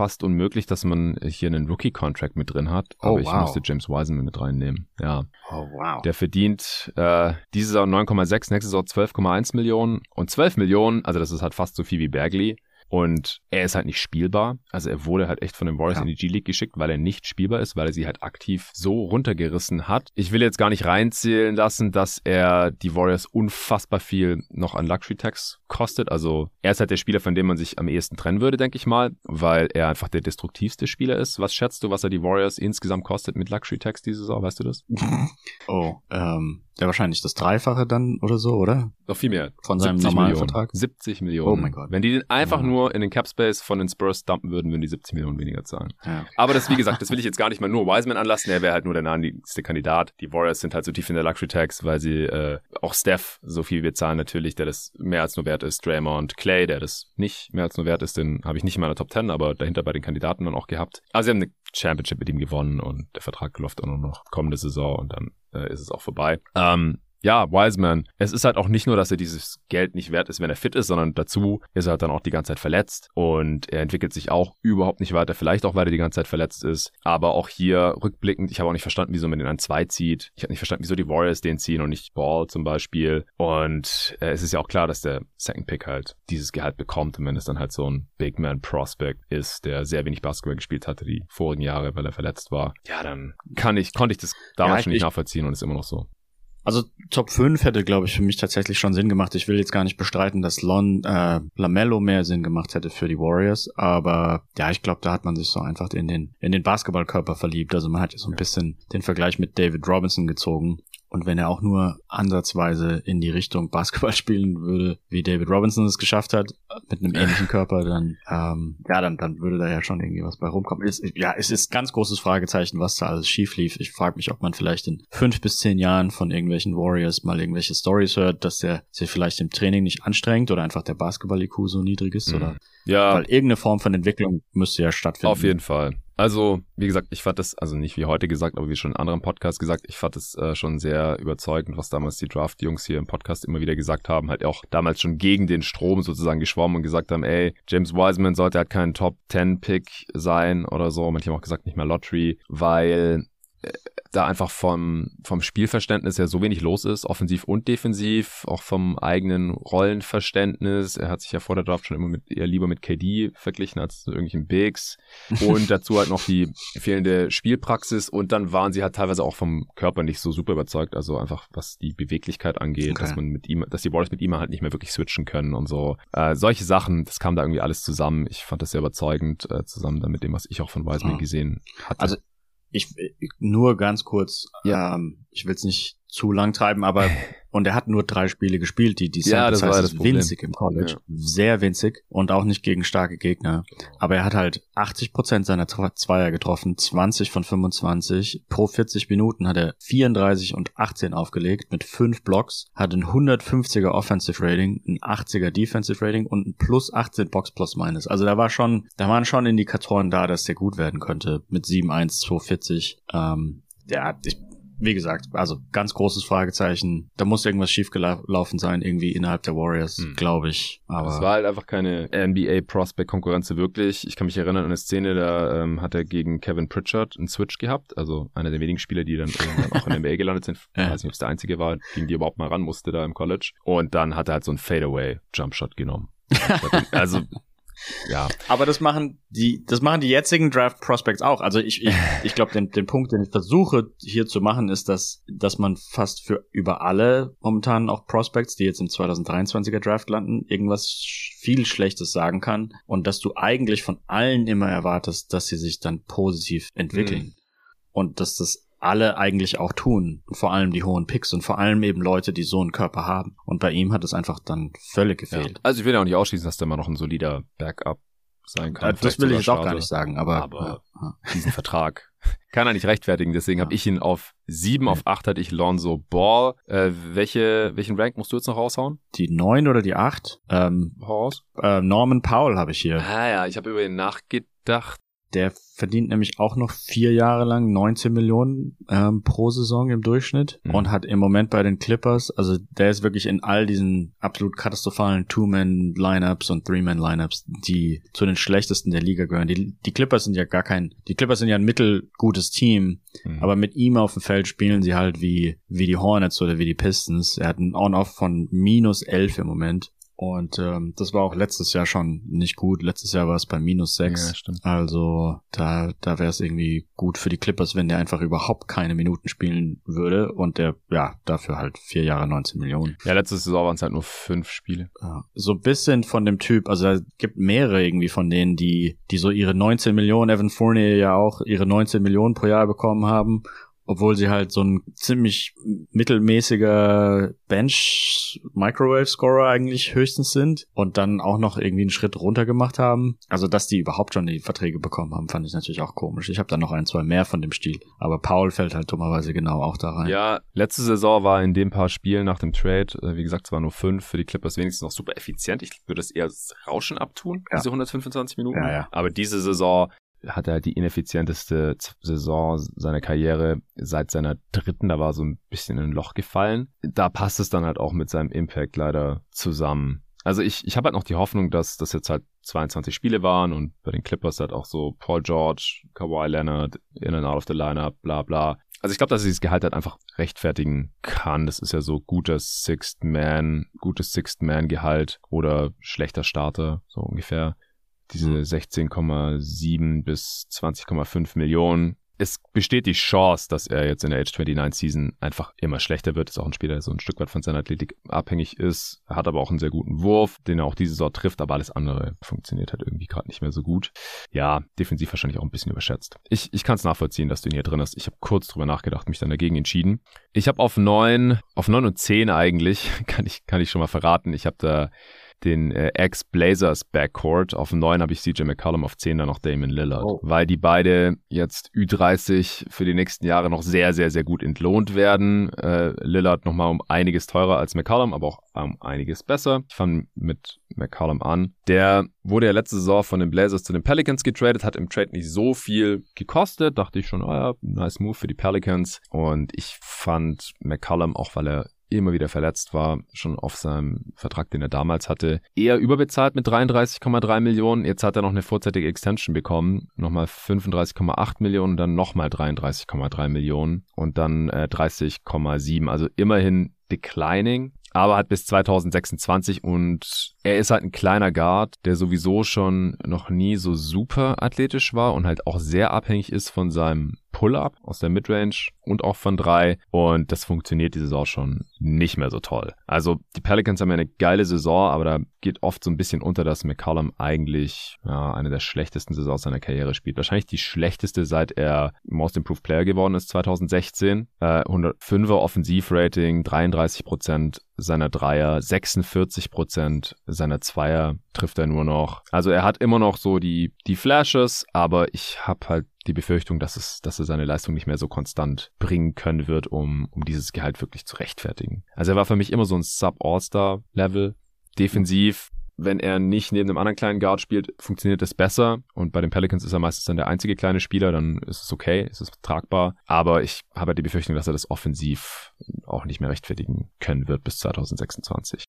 fast unmöglich, dass man hier einen Rookie-Contract mit drin hat. Aber Oh, ich wow. musste James Wiseman mit reinnehmen. Ja. Oh, wow. Der verdient äh, diese Saison 9,6, nächste Saison 12,1 Millionen und 12 Millionen, also das ist halt fast so viel wie Bagley. Und er ist halt nicht spielbar. Also er wurde halt echt von den Warriors Ja. in die G-League geschickt, weil er nicht spielbar ist, weil er sie halt aktiv so runtergerissen hat. Ich will jetzt gar nicht reinzählen lassen, dass er die Warriors unfassbar viel noch an Luxury Tax kostet. Also er ist halt der Spieler, von dem man sich am ehesten trennen würde, denke ich mal, weil er einfach der destruktivste Spieler ist. Was schätzt du, was er die Warriors insgesamt kostet mit Luxury Tax diese Saison? Weißt du das? <laughs> Oh, ähm, ja, wahrscheinlich das Dreifache dann oder so, oder? Noch viel mehr. Von seinem 70 normalen Millionen. Vertrag? 70 Millionen. Oh mein Gott. Wenn die den einfach Ja. nur in den Cap Space von den Spurs dumpen würden, würden die 70 Millionen weniger zahlen. Ja. Aber das, wie gesagt, das will ich jetzt gar nicht mal nur Wiseman anlassen. Er wäre halt nur der naheliegendste Kandidat. Die Warriors sind halt so tief in der Luxury Tax, weil sie äh, auch Steph so viel wir zahlen natürlich, der das mehr als nur wert ist. Draymond, Clay, der das nicht mehr als nur wert ist, den habe ich nicht in meiner Top 10, aber dahinter bei den Kandidaten dann auch gehabt. Also sie haben eine Championship mit ihm gewonnen und der Vertrag läuft auch nur noch kommende Saison und dann äh, ist es auch vorbei. Ähm, ja, Wiseman. Es ist halt auch nicht nur, dass er dieses Geld nicht wert ist, wenn er fit ist, sondern dazu ist er halt dann auch die ganze Zeit verletzt und er entwickelt sich auch überhaupt nicht weiter. Vielleicht auch, weil er die ganze Zeit verletzt ist. Aber auch hier rückblickend, ich habe auch nicht verstanden, wieso man den an zwei zieht. Ich habe nicht verstanden, wieso die Warriors den ziehen und nicht Ball zum Beispiel. Und äh, es ist ja auch klar, dass der Second Pick halt dieses Gehalt bekommt. Und wenn es dann halt so ein Big Man Prospect ist, der sehr wenig Basketball gespielt hatte die vorigen Jahre, weil er verletzt war, ja, dann kann ich, konnte ich das damals Ja, schon nicht ich- nachvollziehen und ist immer noch so. Also Top 5 hätte, glaube ich, für mich tatsächlich schon Sinn gemacht. Ich will jetzt gar nicht bestreiten, dass Lon äh, Lamello mehr Sinn gemacht hätte für die Warriors, aber ja, ich glaube, da hat man sich so einfach in den in den Basketballkörper verliebt. Also man hat ja so ein bisschen den Vergleich mit David Robinson gezogen. Und wenn er auch nur ansatzweise in die Richtung Basketball <laughs> spielen würde, wie David Robinson es geschafft hat, mit einem ähnlichen <laughs> Körper, dann ähm, ja, dann dann würde da ja schon irgendwie was bei rumkommen. Es, ja, es ist ganz großes Fragezeichen, was da alles schief lief. Ich frage mich, ob man vielleicht in fünf bis zehn Jahren von irgendwelchen Warriors mal irgendwelche Stories hört, dass der sich vielleicht im Training nicht anstrengt oder einfach der Basketball-IQ so niedrig ist Mhm. oder Ja, weil irgendeine Form von Entwicklung müsste ja stattfinden. Auf jeden Fall. Also, wie gesagt, ich fand das, also nicht wie heute gesagt, aber wie schon in anderen Podcasts gesagt, ich fand es äh, schon sehr überzeugend, was damals die Draft-Jungs hier im Podcast immer wieder gesagt haben, halt auch damals schon gegen den Strom sozusagen geschwommen und gesagt haben, ey, James Wiseman sollte halt kein Top-10-Pick sein oder so. Manche haben auch gesagt, nicht mehr Lottery, weil äh, da einfach vom, vom Spielverständnis her so wenig los ist, offensiv und defensiv, auch vom eigenen Rollenverständnis. Er hat sich ja vor der Draft schon immer mit, eher lieber mit KD verglichen als zu irgendwelchen Bigs. Und <laughs> dazu halt noch die fehlende Spielpraxis und dann waren sie halt teilweise auch vom Körper nicht so super überzeugt, also einfach was die Beweglichkeit angeht, Okay. dass man mit ihm, dass die Warriors mit ihm halt nicht mehr wirklich switchen können und so. Äh, solche Sachen, das kam da irgendwie alles zusammen. Ich fand das sehr überzeugend, äh, zusammen dann mit dem, was ich auch von Wiseman Ah. gesehen hatte. Also ich, ich nur ganz kurz, Ja. ähm, ich will es nicht zu lang treiben, aber <laughs> und er hat nur drei Spiele gespielt, die die Ja, das war Size das ist Problem. winzig im College, Ja. sehr winzig und auch nicht gegen starke Gegner. Aber er hat halt 80 Prozent seiner Zweier getroffen, 20 von 25. Pro 40 Minuten hat er 34 und 18 aufgelegt mit fünf Blocks, hat ein 150er Offensive Rating, ein 80er Defensive Rating und ein plus 18 Box plus minus. Also da war schon, da waren schon Indikatoren da, dass der gut werden könnte mit 7-1, 240. Ähm, ja, ich, wie gesagt, also ganz großes Fragezeichen. Da muss irgendwas schiefgelaufen sein, irgendwie innerhalb der Warriors, Hm. glaube ich. Aber Es war halt einfach keine NBA-Prospect-Konkurrenz wirklich. Ich kann mich erinnern an eine Szene, da ähm, hat er gegen Kevin Pritchard einen Switch gehabt, also einer der wenigen Spieler, die dann irgendwann auch in der NBA gelandet sind. <laughs> Ich weiß nicht, ob es der einzige war, gegen die er überhaupt mal ran musste da im College. Und dann hat er halt so einen Fadeaway-Jumpshot genommen. <laughs> also, ja. Aber das machen die, das machen die jetzigen Draft Prospects auch. Also ich, ich, <laughs> ich glaube, den, den Punkt, den ich versuche hier zu machen, ist, dass, dass man fast für über alle momentan auch Prospects, die jetzt im 2023er Draft landen, irgendwas viel Schlechtes sagen kann und dass du eigentlich von allen immer erwartest, dass sie sich dann positiv entwickeln. Und dass das alle eigentlich auch tun. Vor allem die hohen Picks und vor allem eben Leute, die so einen Körper haben. Und bei ihm hat es einfach dann völlig ja. gefehlt. Also ich will ja auch nicht ausschließen, dass der immer noch ein solider Backup sein kann. Das Vielleicht will ich jetzt auch gar nicht sagen, aber, Aber- ja. diesen Vertrag. <laughs> Kann er nicht rechtfertigen, deswegen habe ich ihn auf sieben, auf acht hatte ich Lonzo Ball. Äh, welche, welchen Rank musst du jetzt noch raushauen? die neun oder die acht. Ähm, raus. äh, Norman Powell habe ich hier. Ah ja, ich habe über ihn nachgedacht. Der verdient nämlich auch noch vier Jahre lang 19 Millionen ähm, pro Saison im Durchschnitt mhm. und hat im Moment bei den Clippers, also der ist wirklich in all diesen absolut katastrophalen Two-Man-Lineups und Three-Man-Lineups, die zu den schlechtesten der Liga gehören. Die, die Clippers sind ja gar kein, die Clippers sind ja ein mittelgutes Team, mhm. aber mit ihm auf dem Feld spielen sie halt wie, wie die Hornets oder wie die Pistons. Er hat ein On-Off von minus elf im Moment. Und ähm, das war auch letztes Jahr schon nicht gut. Letztes Jahr war es bei minus sechs. Ja, stimmt. Also da, da wäre es irgendwie gut für die Clippers, wenn der einfach überhaupt keine Minuten spielen würde. Und der, ja, dafür halt vier Jahre 19 Millionen. Ja, letzte Saison waren es halt nur fünf Spiele. Ja, so ein bisschen von dem Typ, also da gibt mehrere irgendwie von denen, die, die so ihre 19 Millionen, Evan Fournier ja auch ihre 19 Millionen pro Jahr bekommen haben obwohl sie halt so ein ziemlich mittelmäßiger Bench-Microwave-Scorer eigentlich höchstens sind und dann auch noch irgendwie einen Schritt runter gemacht haben. Also, dass die überhaupt schon die Verträge bekommen haben, fand ich natürlich auch komisch. Ich habe da noch ein, zwei mehr von dem Stil. Aber Paul fällt halt dummerweise genau auch da rein. Ja, letzte Saison war in dem paar Spielen nach dem Trade, äh, wie gesagt, es waren nur fünf, für die Clippers wenigstens noch super effizient. Ich würde es eher Rauschen abtun, ja. diese 125 Minuten. Ja, ja. Aber diese Saison hat er die ineffizienteste Saison seiner Karriere seit seiner dritten. Da war so ein bisschen in ein Loch gefallen. Da passt es dann halt auch mit seinem Impact leider zusammen. Also ich, ich habe halt noch die Hoffnung, dass das jetzt halt 22 Spiele waren und bei den Clippers halt auch so Paul George, Kawhi Leonard, in and out of the lineup, bla bla. Also ich glaube, dass er dieses Gehalt halt einfach rechtfertigen kann. Das ist ja so guter Sixth Man, gutes Sixth Man Gehalt oder schlechter Starter, so ungefähr diese 16,7 bis 20,5 Millionen. Es besteht die Chance, dass er jetzt in der Age 29 Season einfach immer schlechter wird. Ist auch ein Spieler, der so ein Stück weit von seiner Athletik abhängig ist. Er hat aber auch einen sehr guten Wurf, den er auch diese Saison trifft, aber alles andere funktioniert halt irgendwie gerade nicht mehr so gut. Ja, defensiv wahrscheinlich auch ein bisschen überschätzt. Ich, ich kann es nachvollziehen, dass du ihn hier drin hast. Ich habe kurz drüber nachgedacht, mich dann dagegen entschieden. Ich habe auf 9, auf 9 und 10 eigentlich, <laughs> kann ich, kann ich schon mal verraten. Ich habe da den äh, Ex-Blazers Backcourt. Auf 9 habe ich CJ McCollum, auf 10 dann noch Damon Lillard. Oh. Weil die beide jetzt Ü30 für die nächsten Jahre noch sehr, sehr, sehr gut entlohnt werden. Äh, Lillard nochmal um einiges teurer als McCollum, aber auch um einiges besser. Ich fange mit McCollum an. Der wurde ja letzte Saison von den Blazers zu den Pelicans getradet, hat im Trade nicht so viel gekostet. Dachte ich schon, oh ja, nice Move für die Pelicans. Und ich fand McCollum, auch weil er immer wieder verletzt war, schon auf seinem Vertrag, den er damals hatte, eher überbezahlt mit 33,3 Millionen. Jetzt hat er noch eine vorzeitige Extension bekommen, nochmal 35,8 Millionen, dann nochmal 33,3 Millionen und dann äh, 30,7. Also immerhin declining aber hat bis 2026 und er ist halt ein kleiner Guard, der sowieso schon noch nie so super athletisch war und halt auch sehr abhängig ist von seinem Pull-up aus der Midrange und auch von drei. Und das funktioniert diese Saison schon nicht mehr so toll. Also die Pelicans haben ja eine geile Saison, aber da geht oft so ein bisschen unter, dass McCollum eigentlich ja, eine der schlechtesten Saisons seiner Karriere spielt. Wahrscheinlich die schlechteste, seit er Most Improved Player geworden ist 2016. Äh, 105er Offensivrating, 33 Prozent seiner Dreier, 46 Seiner Zweier trifft er nur noch. Also er hat immer noch so die, die Flashes, aber ich habe halt die Befürchtung, dass es, dass er seine Leistung nicht mehr so konstant bringen können wird, um, um dieses Gehalt wirklich zu rechtfertigen. Also er war für mich immer so ein Sub-All-Star-Level. Defensiv, wenn er nicht neben einem anderen kleinen Guard spielt, funktioniert das besser. Und bei den Pelicans ist er meistens dann der einzige kleine Spieler, dann ist es okay, ist es tragbar. Aber ich habe halt die Befürchtung, dass er das offensiv auch nicht mehr rechtfertigen können wird bis 2026.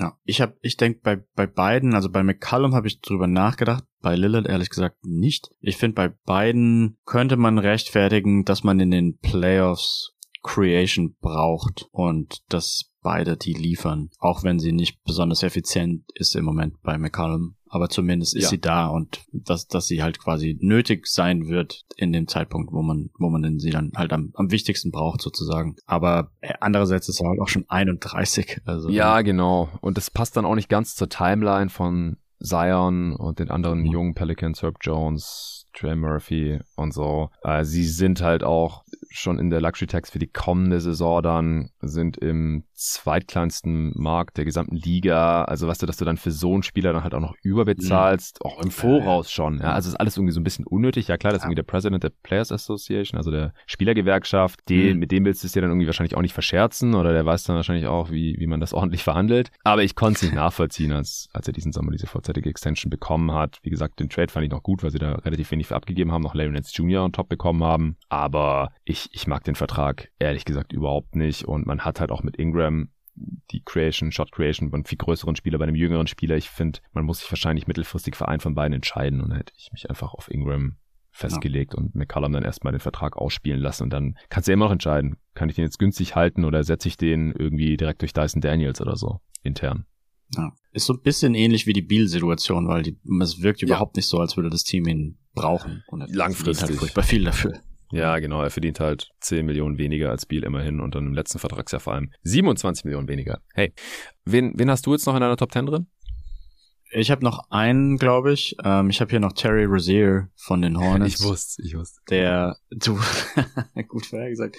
Ja, ich habe, ich denke bei bei beiden, also bei McCallum habe ich drüber nachgedacht, bei Lillard ehrlich gesagt nicht. Ich finde bei beiden könnte man rechtfertigen, dass man in den Playoffs Creation braucht und dass beide die liefern, auch wenn sie nicht besonders effizient ist im Moment bei McCallum. Aber zumindest ist ja. sie da und dass, dass sie halt quasi nötig sein wird in dem Zeitpunkt, wo man, wo man sie dann halt am, am wichtigsten braucht sozusagen. Aber äh, andererseits ist er halt auch schon 31. Also ja, genau. Und das passt dann auch nicht ganz zur Timeline von Zion und den anderen jungen Pelicans, Herb Jones, Trey Murphy und so. Äh, sie sind halt auch schon in der Luxury Tax für die kommende Saison dann, sind im zweitkleinsten Markt der gesamten Liga. Also weißt du, dass du dann für so einen Spieler dann halt auch noch überbezahlst, mhm. auch im Voraus schon. Ja, also ist alles irgendwie so ein bisschen unnötig. Ja klar, das ist irgendwie der President der Players Association, also der Spielergewerkschaft. Den, mhm. Mit dem willst du es dir dann irgendwie wahrscheinlich auch nicht verscherzen oder der weiß dann wahrscheinlich auch, wie, wie man das <laughs> ordentlich verhandelt. Aber ich konnte es nicht nachvollziehen, als, als er diesen Sommer diese vorzeitige Extension bekommen hat. Wie gesagt, den Trade fand ich noch gut, weil sie da relativ wenig nicht für abgegeben haben, noch Larry Nance Jr. on top bekommen haben. Aber ich, ich mag den Vertrag ehrlich gesagt überhaupt nicht. Und man hat halt auch mit Ingram die Creation, Shot Creation bei einem viel größeren Spieler, bei einem jüngeren Spieler. Ich finde, man muss sich wahrscheinlich mittelfristig für einen von beiden entscheiden. Und da hätte ich mich einfach auf Ingram festgelegt ja. und McCallum dann erstmal den Vertrag ausspielen lassen und dann kannst du ja immer noch entscheiden, kann ich den jetzt günstig halten oder setze ich den irgendwie direkt durch Dyson Daniels oder so intern. Ja. Ist so ein bisschen ähnlich wie die Beal-Situation, weil die, es wirkt überhaupt nicht so, als würde das Team ihn brauchen. Und Langfristig. Halt furchtbar viel dafür. Ja, genau. Er verdient halt 10 Millionen weniger als Beal immerhin und dann im letzten Vertragsjahr vor allem 27 Millionen weniger. Hey, wen, wen hast du jetzt noch in deiner Top 10 drin? Ich habe noch einen, glaube ich. Ähm, ich habe hier noch Terry Rozier von den <laughs> Hornets. Ich wusste, ich wusste. Der, du, <laughs> gut vorhergesagt,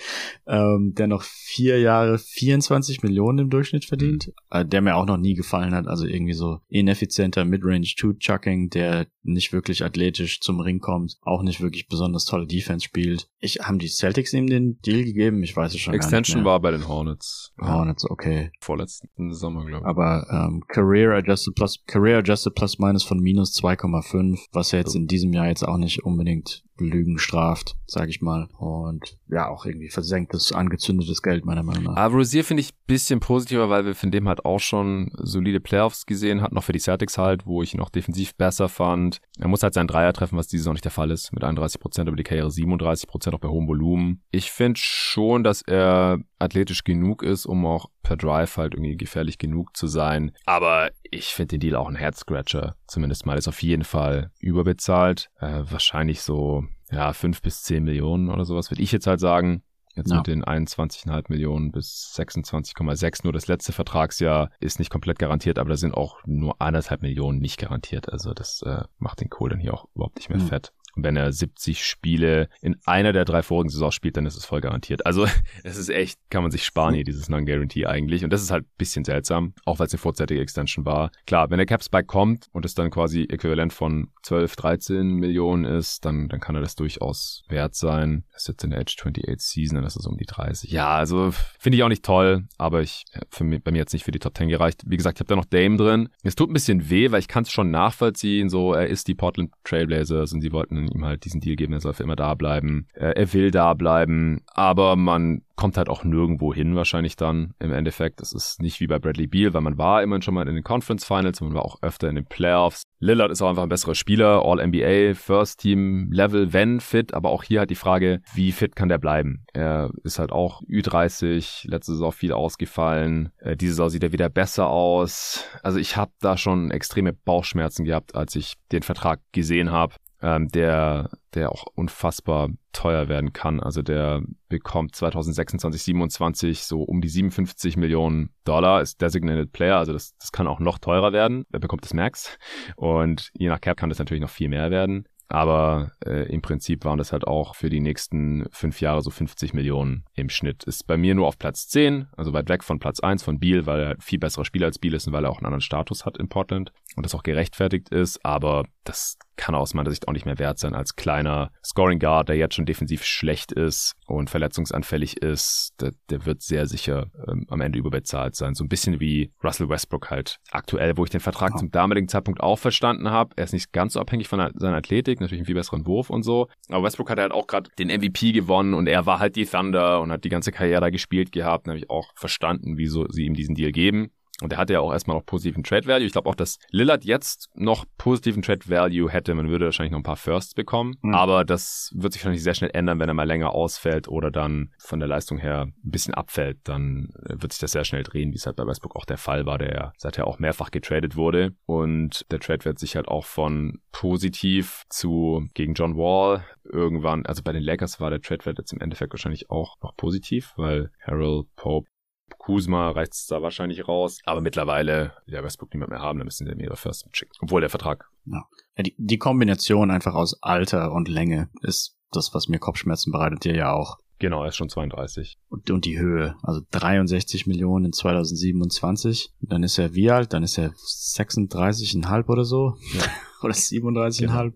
ähm, der noch vier Jahre 24 Millionen im Durchschnitt verdient, mhm. äh, der mir auch noch nie gefallen hat. Also irgendwie so ineffizienter Midrange Two Chucking, der nicht wirklich athletisch zum Ring kommt, auch nicht wirklich besonders tolle Defense spielt. Ich haben die Celtics ihm den Deal gegeben. Ich weiß es schon Extension gar nicht mehr. war bei den Hornets. Hornets, okay. Vorletzten Sommer, glaube ich. Aber ähm, Career Adjusted Plus Career Adjusted Plus Minus von minus 2,5, was ja jetzt in diesem Jahr jetzt auch nicht unbedingt Lügen straft, sage ich mal. Und ja, auch irgendwie versenktes, angezündetes Geld, meiner Meinung nach. Aber Rosier finde ich bisschen positiver, weil wir von dem halt auch schon solide Playoffs gesehen hatten, noch für die Celtics halt, wo ich ihn auch defensiv besser fand. Er muss halt seinen Dreier treffen, was dieses Jahr nicht der Fall ist, mit 31 Prozent über die Karriere, 37 Prozent auch bei hohem Volumen. Ich finde schon, dass er athletisch genug ist, um auch per Drive halt irgendwie gefährlich genug zu sein. Aber ich finde den Deal auch ein Head-Scratcher. Zumindest mal ist auf jeden Fall überbezahlt. Äh, wahrscheinlich so, ja, fünf bis zehn Millionen oder sowas, würde ich jetzt halt sagen. Jetzt ja. mit den 21,5 Millionen bis 26,6. Nur das letzte Vertragsjahr ist nicht komplett garantiert, aber da sind auch nur anderthalb Millionen nicht garantiert. Also das äh, macht den Kohl dann hier auch überhaupt nicht mehr mhm. fett. Und wenn er 70 Spiele in einer der drei vorigen Saisons spielt, dann ist es voll garantiert. Also <laughs> es ist echt, kann man sich sparen hier, dieses Non-Guarantee eigentlich. Und das ist halt ein bisschen seltsam, auch weil es eine vorzeitige Extension war. Klar, wenn der Cap-Spike kommt und es dann quasi äquivalent von 12, 13 Millionen ist, dann, dann kann er das durchaus wert sein. Das ist jetzt in der Age 28 Season, dann ist es um die 30. Ja, also finde ich auch nicht toll, aber ich, für mich, bei mir jetzt nicht für die Top 10 gereicht. Wie gesagt, ich habe da noch Dame drin. Es tut ein bisschen weh, weil ich kann es schon nachvollziehen. So, er ist die Portland Trailblazers und sie wollten ihm halt diesen Deal geben, er soll für immer da bleiben. Äh, er will da bleiben, aber man kommt halt auch nirgendwo hin wahrscheinlich dann im Endeffekt. Es ist nicht wie bei Bradley Beal, weil man war immerhin schon mal in den Conference Finals, man war auch öfter in den Playoffs. Lillard ist auch einfach ein besserer Spieler, All-NBA, First-Team-Level, wenn fit, aber auch hier halt die Frage, wie fit kann der bleiben? Er ist halt auch Ü30, letzte Saison viel ausgefallen, äh, diese Saison sieht er wieder besser aus. Also ich habe da schon extreme Bauchschmerzen gehabt, als ich den Vertrag gesehen habe ähm, der, der auch unfassbar teuer werden kann. Also der bekommt 2026, 27 so um die 57 Millionen Dollar, ist Designated Player, also das, das kann auch noch teurer werden. Er bekommt das Max und je nach Cap kann das natürlich noch viel mehr werden. Aber äh, im Prinzip waren das halt auch für die nächsten fünf Jahre so 50 Millionen im Schnitt. Ist bei mir nur auf Platz 10, also weit weg von Platz 1 von Beal, weil er viel besserer Spieler als Beal ist und weil er auch einen anderen Status hat in Portland und das auch gerechtfertigt ist. Aber das kann aus meiner Sicht auch nicht mehr wert sein als kleiner Scoring Guard, der jetzt schon defensiv schlecht ist und verletzungsanfällig ist. Der, der wird sehr sicher ähm, am Ende überbezahlt sein. So ein bisschen wie Russell Westbrook halt aktuell, wo ich den Vertrag ja. zum damaligen Zeitpunkt auch verstanden habe. Er ist nicht ganz so abhängig von seiner Athletik, natürlich einen viel besseren Wurf und so. Aber Westbrook hat halt auch gerade den MVP gewonnen und er war halt die Thunder und hat die ganze Karriere da gespielt gehabt. Da habe ich auch verstanden, wieso sie ihm diesen Deal geben. Und er hatte ja auch erstmal noch positiven Trade Value. Ich glaube auch, dass Lillard jetzt noch positiven Trade Value hätte. Man würde wahrscheinlich noch ein paar Firsts bekommen. Mhm. Aber das wird sich wahrscheinlich sehr schnell ändern, wenn er mal länger ausfällt oder dann von der Leistung her ein bisschen abfällt. Dann wird sich das sehr schnell drehen, wie es halt bei Westbrook auch der Fall war, der ja seither auch mehrfach getradet wurde. Und der Trade wird sich halt auch von positiv zu gegen John Wall irgendwann, also bei den Lakers war der Trade-Wert jetzt im Endeffekt wahrscheinlich auch noch positiv, weil Harold Pope Kuzma reicht es da wahrscheinlich raus. Aber mittlerweile, ja, Westbrook niemand mehr haben, dann müssen sie mir First mitschicken. Obwohl der Vertrag. Ja. ja die, die Kombination einfach aus Alter und Länge ist das, was mir Kopfschmerzen bereitet, dir ja auch. Genau, er ist schon 32. Und, und die Höhe, also 63 Millionen in 2027. Dann ist er wie alt? Dann ist er 36,5 oder so. Ja. <laughs> oder 37,5. Genau.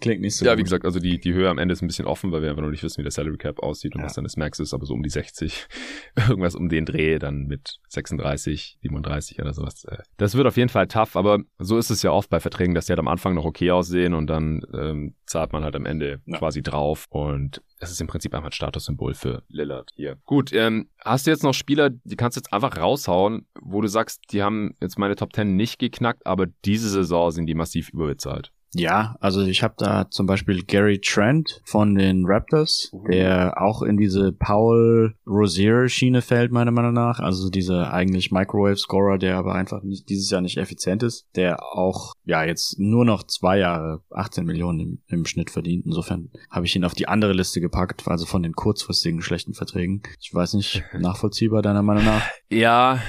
Klingt nicht so Ja, gut. wie gesagt, also die, die Höhe am Ende ist ein bisschen offen, weil wir einfach noch nicht wissen, wie der Salary Cap aussieht und ja. was dann das Max ist, aber so um die 60. <laughs> Irgendwas um den Dreh, dann mit 36, 37 oder sowas. Äh, das wird auf jeden Fall tough, aber so ist es ja oft bei Verträgen, dass die halt am Anfang noch okay aussehen und dann ähm, zahlt man halt am Ende ja. quasi drauf und es ist im Prinzip einfach ein Statussymbol für Lillard hier. Gut, ähm, hast du jetzt noch Spieler, die kannst du jetzt einfach raushauen, wo du sagst, die haben jetzt meine Top 10 nicht geknackt, aber diese Saison sind die massiv überbezahlt? Ja, also ich habe da zum Beispiel Gary Trent von den Raptors, mhm. der auch in diese Paul Rozier-Schiene fällt, meiner Meinung nach. Also dieser eigentlich Microwave-Scorer, der aber einfach nicht, dieses Jahr nicht effizient ist, der auch ja jetzt nur noch zwei Jahre 18 Millionen im, im Schnitt verdient. Insofern habe ich ihn auf die andere Liste gepackt, also von den kurzfristigen schlechten Verträgen. Ich weiß nicht, <laughs> nachvollziehbar deiner Meinung nach? Ja,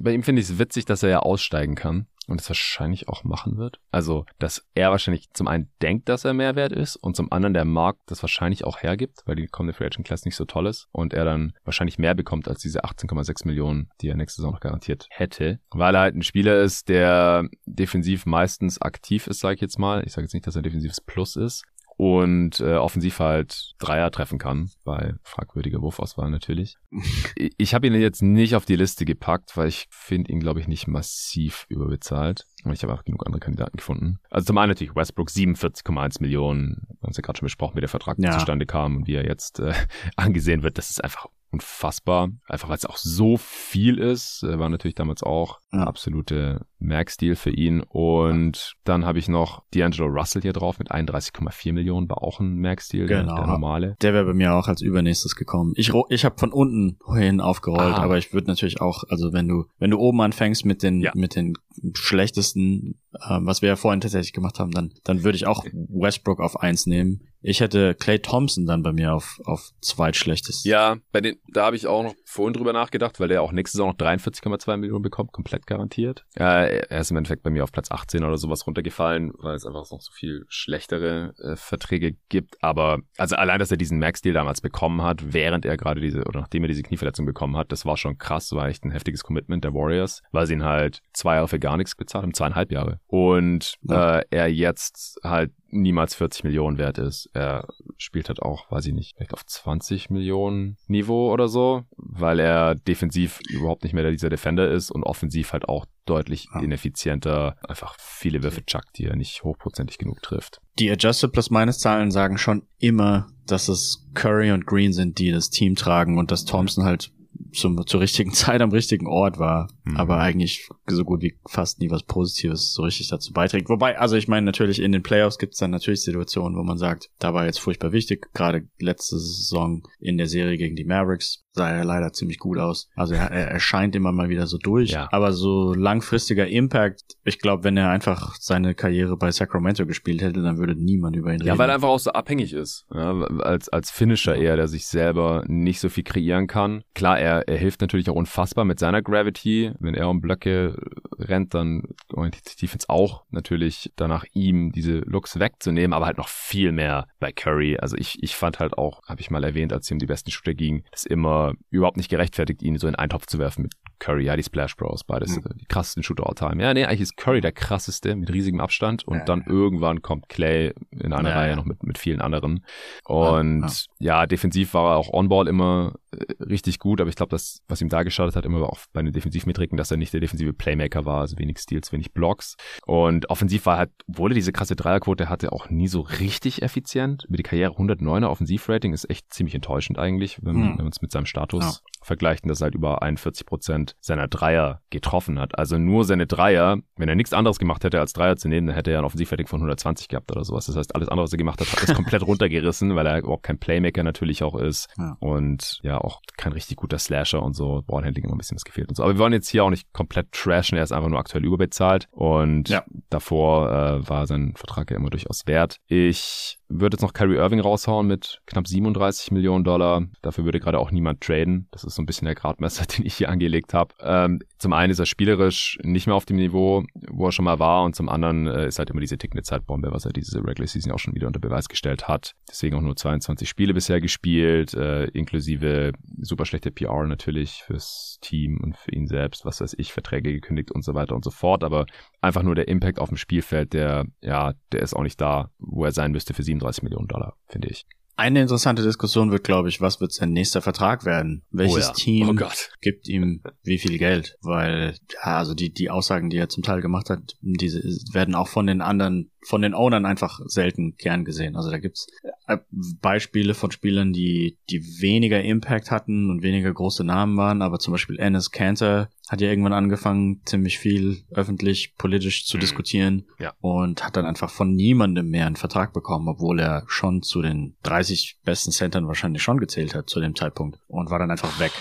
bei ihm finde ich es witzig, dass er ja aussteigen kann und es wahrscheinlich auch machen wird. Also, dass er wahrscheinlich zum einen denkt, dass er Mehrwert ist und zum anderen der Markt das wahrscheinlich auch hergibt, weil die kommende Free Agent Class nicht so toll ist und er dann wahrscheinlich mehr bekommt als diese 18,6 Millionen, die er nächste Saison noch garantiert hätte, weil er halt ein Spieler ist, der defensiv meistens aktiv ist, sage ich jetzt mal. Ich sage jetzt nicht, dass er ein defensives Plus ist, und äh, offensiv halt Dreier treffen kann, bei fragwürdiger Wurfauswahl natürlich. <laughs> ich habe ihn jetzt nicht auf die Liste gepackt, weil ich finde ihn, glaube ich, nicht massiv überbezahlt. Und ich habe auch genug andere Kandidaten gefunden. Also zum einen natürlich Westbrook 47,1 Millionen. Wir haben es ja gerade schon besprochen, wie der Vertrag ja. zustande kam und wie er jetzt äh, <laughs> angesehen wird. Das ist einfach unfassbar. Einfach weil es auch so viel ist. War natürlich damals auch ja. absolute Merkstil für ihn. Und dann habe ich noch D'Angelo Russell hier drauf mit 31,4 Millionen. War auch ein Merkstil, genau. der, der normale. Der wäre bei mir auch als übernächstes gekommen. Ich, ich habe von unten hin aufgerollt, ah. aber ich würde natürlich auch, also wenn du, wenn du oben anfängst mit den, ja. mit den schlechtesten, äh, was wir ja vorhin tatsächlich gemacht haben, dann, dann würde ich auch Westbrook auf eins nehmen. Ich hätte Clay Thompson dann bei mir auf, auf zweitschlechtes. Ja, bei den, da habe ich auch noch vorhin drüber nachgedacht, weil der auch nächste Saison noch 43,2 Millionen bekommt, komplett garantiert. Ja, er ist im Endeffekt bei mir auf Platz 18 oder sowas runtergefallen, weil es einfach noch so viel schlechtere äh, Verträge gibt. Aber, also allein, dass er diesen Max-Deal damals bekommen hat, während er gerade diese, oder nachdem er diese Knieverletzung bekommen hat, das war schon krass, war echt ein heftiges Commitment der Warriors, weil sie ihn halt zwei Jahre für gar nichts bezahlt haben, zweieinhalb Jahre. Und ja. äh, er jetzt halt niemals 40 Millionen wert ist. Er spielt halt auch, weiß ich nicht, vielleicht auf 20 Millionen Niveau oder so, weil er defensiv überhaupt nicht mehr dieser Defender ist und offensiv halt auch deutlich ja. ineffizienter, einfach viele Würfe chuckt, die er nicht hochprozentig genug trifft. Die Adjusted Plus Minus Zahlen sagen schon immer, dass es Curry und Green sind, die das Team tragen und dass Thompson halt zum, zur richtigen <laughs> Zeit am richtigen Ort war, mhm. aber eigentlich so gut wie fast nie was Positives so richtig dazu beiträgt. Wobei, also ich meine, natürlich in den Playoffs gibt es dann natürlich Situationen, wo man sagt, da war jetzt furchtbar wichtig, gerade letzte Saison in der Serie gegen die Mavericks sah er leider ziemlich gut aus. Also er, er erscheint immer mal wieder so durch. Ja. Aber so langfristiger Impact, ich glaube, wenn er einfach seine Karriere bei Sacramento gespielt hätte, dann würde niemand über ihn reden. Ja, weil er einfach auch so abhängig ist. Ja, als, als Finisher eher, der sich selber nicht so viel kreieren kann. Klar, er, er hilft natürlich auch unfassbar mit seiner Gravity. Wenn er um Blöcke rennt, dann orientiert die Defense auch natürlich danach ihm diese Looks wegzunehmen, aber halt noch viel mehr bei Curry. Also ich, ich fand halt auch, habe ich mal erwähnt, als um die besten Shooter ging, dass immer überhaupt nicht gerechtfertigt, ihn so in einen Topf zu werfen mit Curry. Ja, die Splash Bros, beides mhm. die krassesten Shooter all time. Ja, nee, eigentlich ist Curry der krasseste mit riesigem Abstand und ja, dann ja. irgendwann kommt Clay in einer ja, Reihe noch mit, mit vielen anderen. Und ja, defensiv war er auch on-ball immer äh, richtig gut, aber ich glaube, das, was ihm da geschadet hat, immer auch bei den Defensivmetriken, dass er nicht der defensive Playmaker war, also wenig Steals, wenig Blocks. Und offensiv war halt, obwohl er diese krasse Dreierquote hatte, auch nie so richtig effizient. Über die Karriere 109er Offensivrating ist echt ziemlich enttäuschend eigentlich, wenn, hm. wenn man es mit seinem Status vergleicht, dass er halt über 41 Prozent seiner Dreier getroffen hat. Also nur seine Dreier, wenn er nichts anderes gemacht hätte als Dreier zu nehmen, dann hätte er ein Offensivrating von 120 gehabt oder sowas. Das heißt, alles andere, was er gemacht hat, hat das komplett <laughs> runtergerissen, weil er überhaupt kein Playmaker natürlich auch ist. Ja. Und ja, auch kein richtig guter Slasher und so. Ballhandling immer ein bisschen was gefehlt und so. Aber wir wollen jetzt hier auch nicht komplett trashen. Er ist einfach nur aktuell überbezahlt. Und ja. davor äh, war sein Vertrag ja immer durchaus wert. Ich würde jetzt noch Kyrie Irving raushauen mit knapp 37 Millionen Dollar. Dafür würde gerade auch niemand traden. Das ist so ein bisschen der Gradmesser, <laughs> den ich hier angelegt habe. Ähm, zum einen ist er spielerisch nicht mehr auf dem Niveau, wo er schon mal war. Und zum anderen äh, ist halt immer diese tickende Zeitbombe, was er diese Regular Season auch schon wieder unter Beweis gestellt hat. Deswegen auch nur 22 Spiele bisher gespielt, äh, inklusive super schlechte PR natürlich fürs Team und für ihn selbst, was weiß ich, Verträge gekündigt und so weiter und so fort. Aber einfach nur der Impact auf dem Spielfeld, der, ja, der ist auch nicht da, wo er sein müsste für 37 Millionen Dollar, finde ich. Eine interessante Diskussion wird, glaube ich, was wird sein nächster Vertrag werden? Welches oh ja. Team oh gibt ihm wie viel Geld? Weil, ja, also die, die Aussagen, die er zum Teil gemacht hat, diese werden auch von den anderen, von den Ownern einfach selten gern gesehen. Also da gibt's äh, Beispiele von Spielern, die, die weniger Impact hatten und weniger große Namen waren, aber zum Beispiel Ennis Cantor hat ja irgendwann angefangen, ziemlich viel öffentlich, politisch zu mhm. diskutieren ja. und hat dann einfach von niemandem mehr einen Vertrag bekommen, obwohl er schon zu den 30 besten Centern wahrscheinlich schon gezählt hat zu dem Zeitpunkt und war dann einfach weg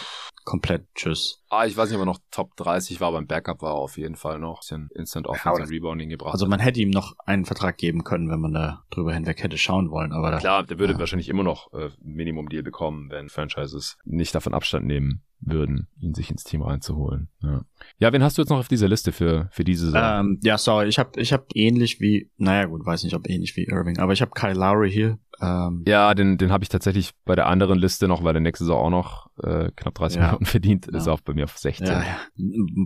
komplett tschüss. Ah, ich weiß nicht, ob er noch Top 30 war, beim Backup war er auf jeden Fall noch. Bisschen Instant Offense ja, und Rebounding gebracht. Also man hätte ihm noch einen Vertrag geben können, wenn man da drüber hinweg hätte schauen wollen. Aber da, Klar, der würde ja. wahrscheinlich immer noch äh, Minimum-Deal bekommen, wenn Franchises nicht davon Abstand nehmen würden, ihn sich ins Team reinzuholen. Ja. ja, wen hast du jetzt noch auf dieser Liste für, für diese Saison? Ähm, ja, sorry, ich habe ich hab ähnlich wie, naja gut, weiß nicht, ob ähnlich wie Irving, aber ich habe Kyle Lowry hier. Ähm, ja, den, den habe ich tatsächlich bei der anderen Liste noch, weil der nächste Saison auch noch äh, knapp 30 ja. Minuten verdient, ja. ist auch bei mir auf 16. Ja, ja.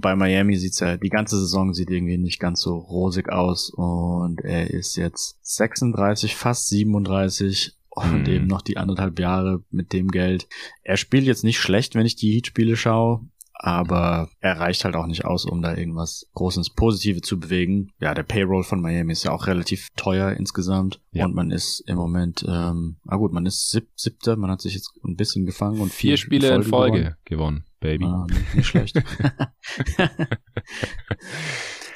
Bei Miami sieht's ja, die ganze Saison sieht irgendwie nicht ganz so rosig aus und er ist jetzt 36, fast 37 und mhm. eben noch die anderthalb Jahre mit dem Geld. Er spielt jetzt nicht schlecht, wenn ich die Heat-Spiele schaue, aber er reicht halt auch nicht aus, um da irgendwas Großes Positive zu bewegen. Ja, der Payroll von Miami ist ja auch relativ teuer insgesamt ja. und man ist im Moment, ähm, ah gut, man ist sieb siebter, man hat sich jetzt ein bisschen gefangen und vier Spiele in Folge, in Folge gewonnen. gewonnen, Baby. Ah, nicht schlecht. <laughs>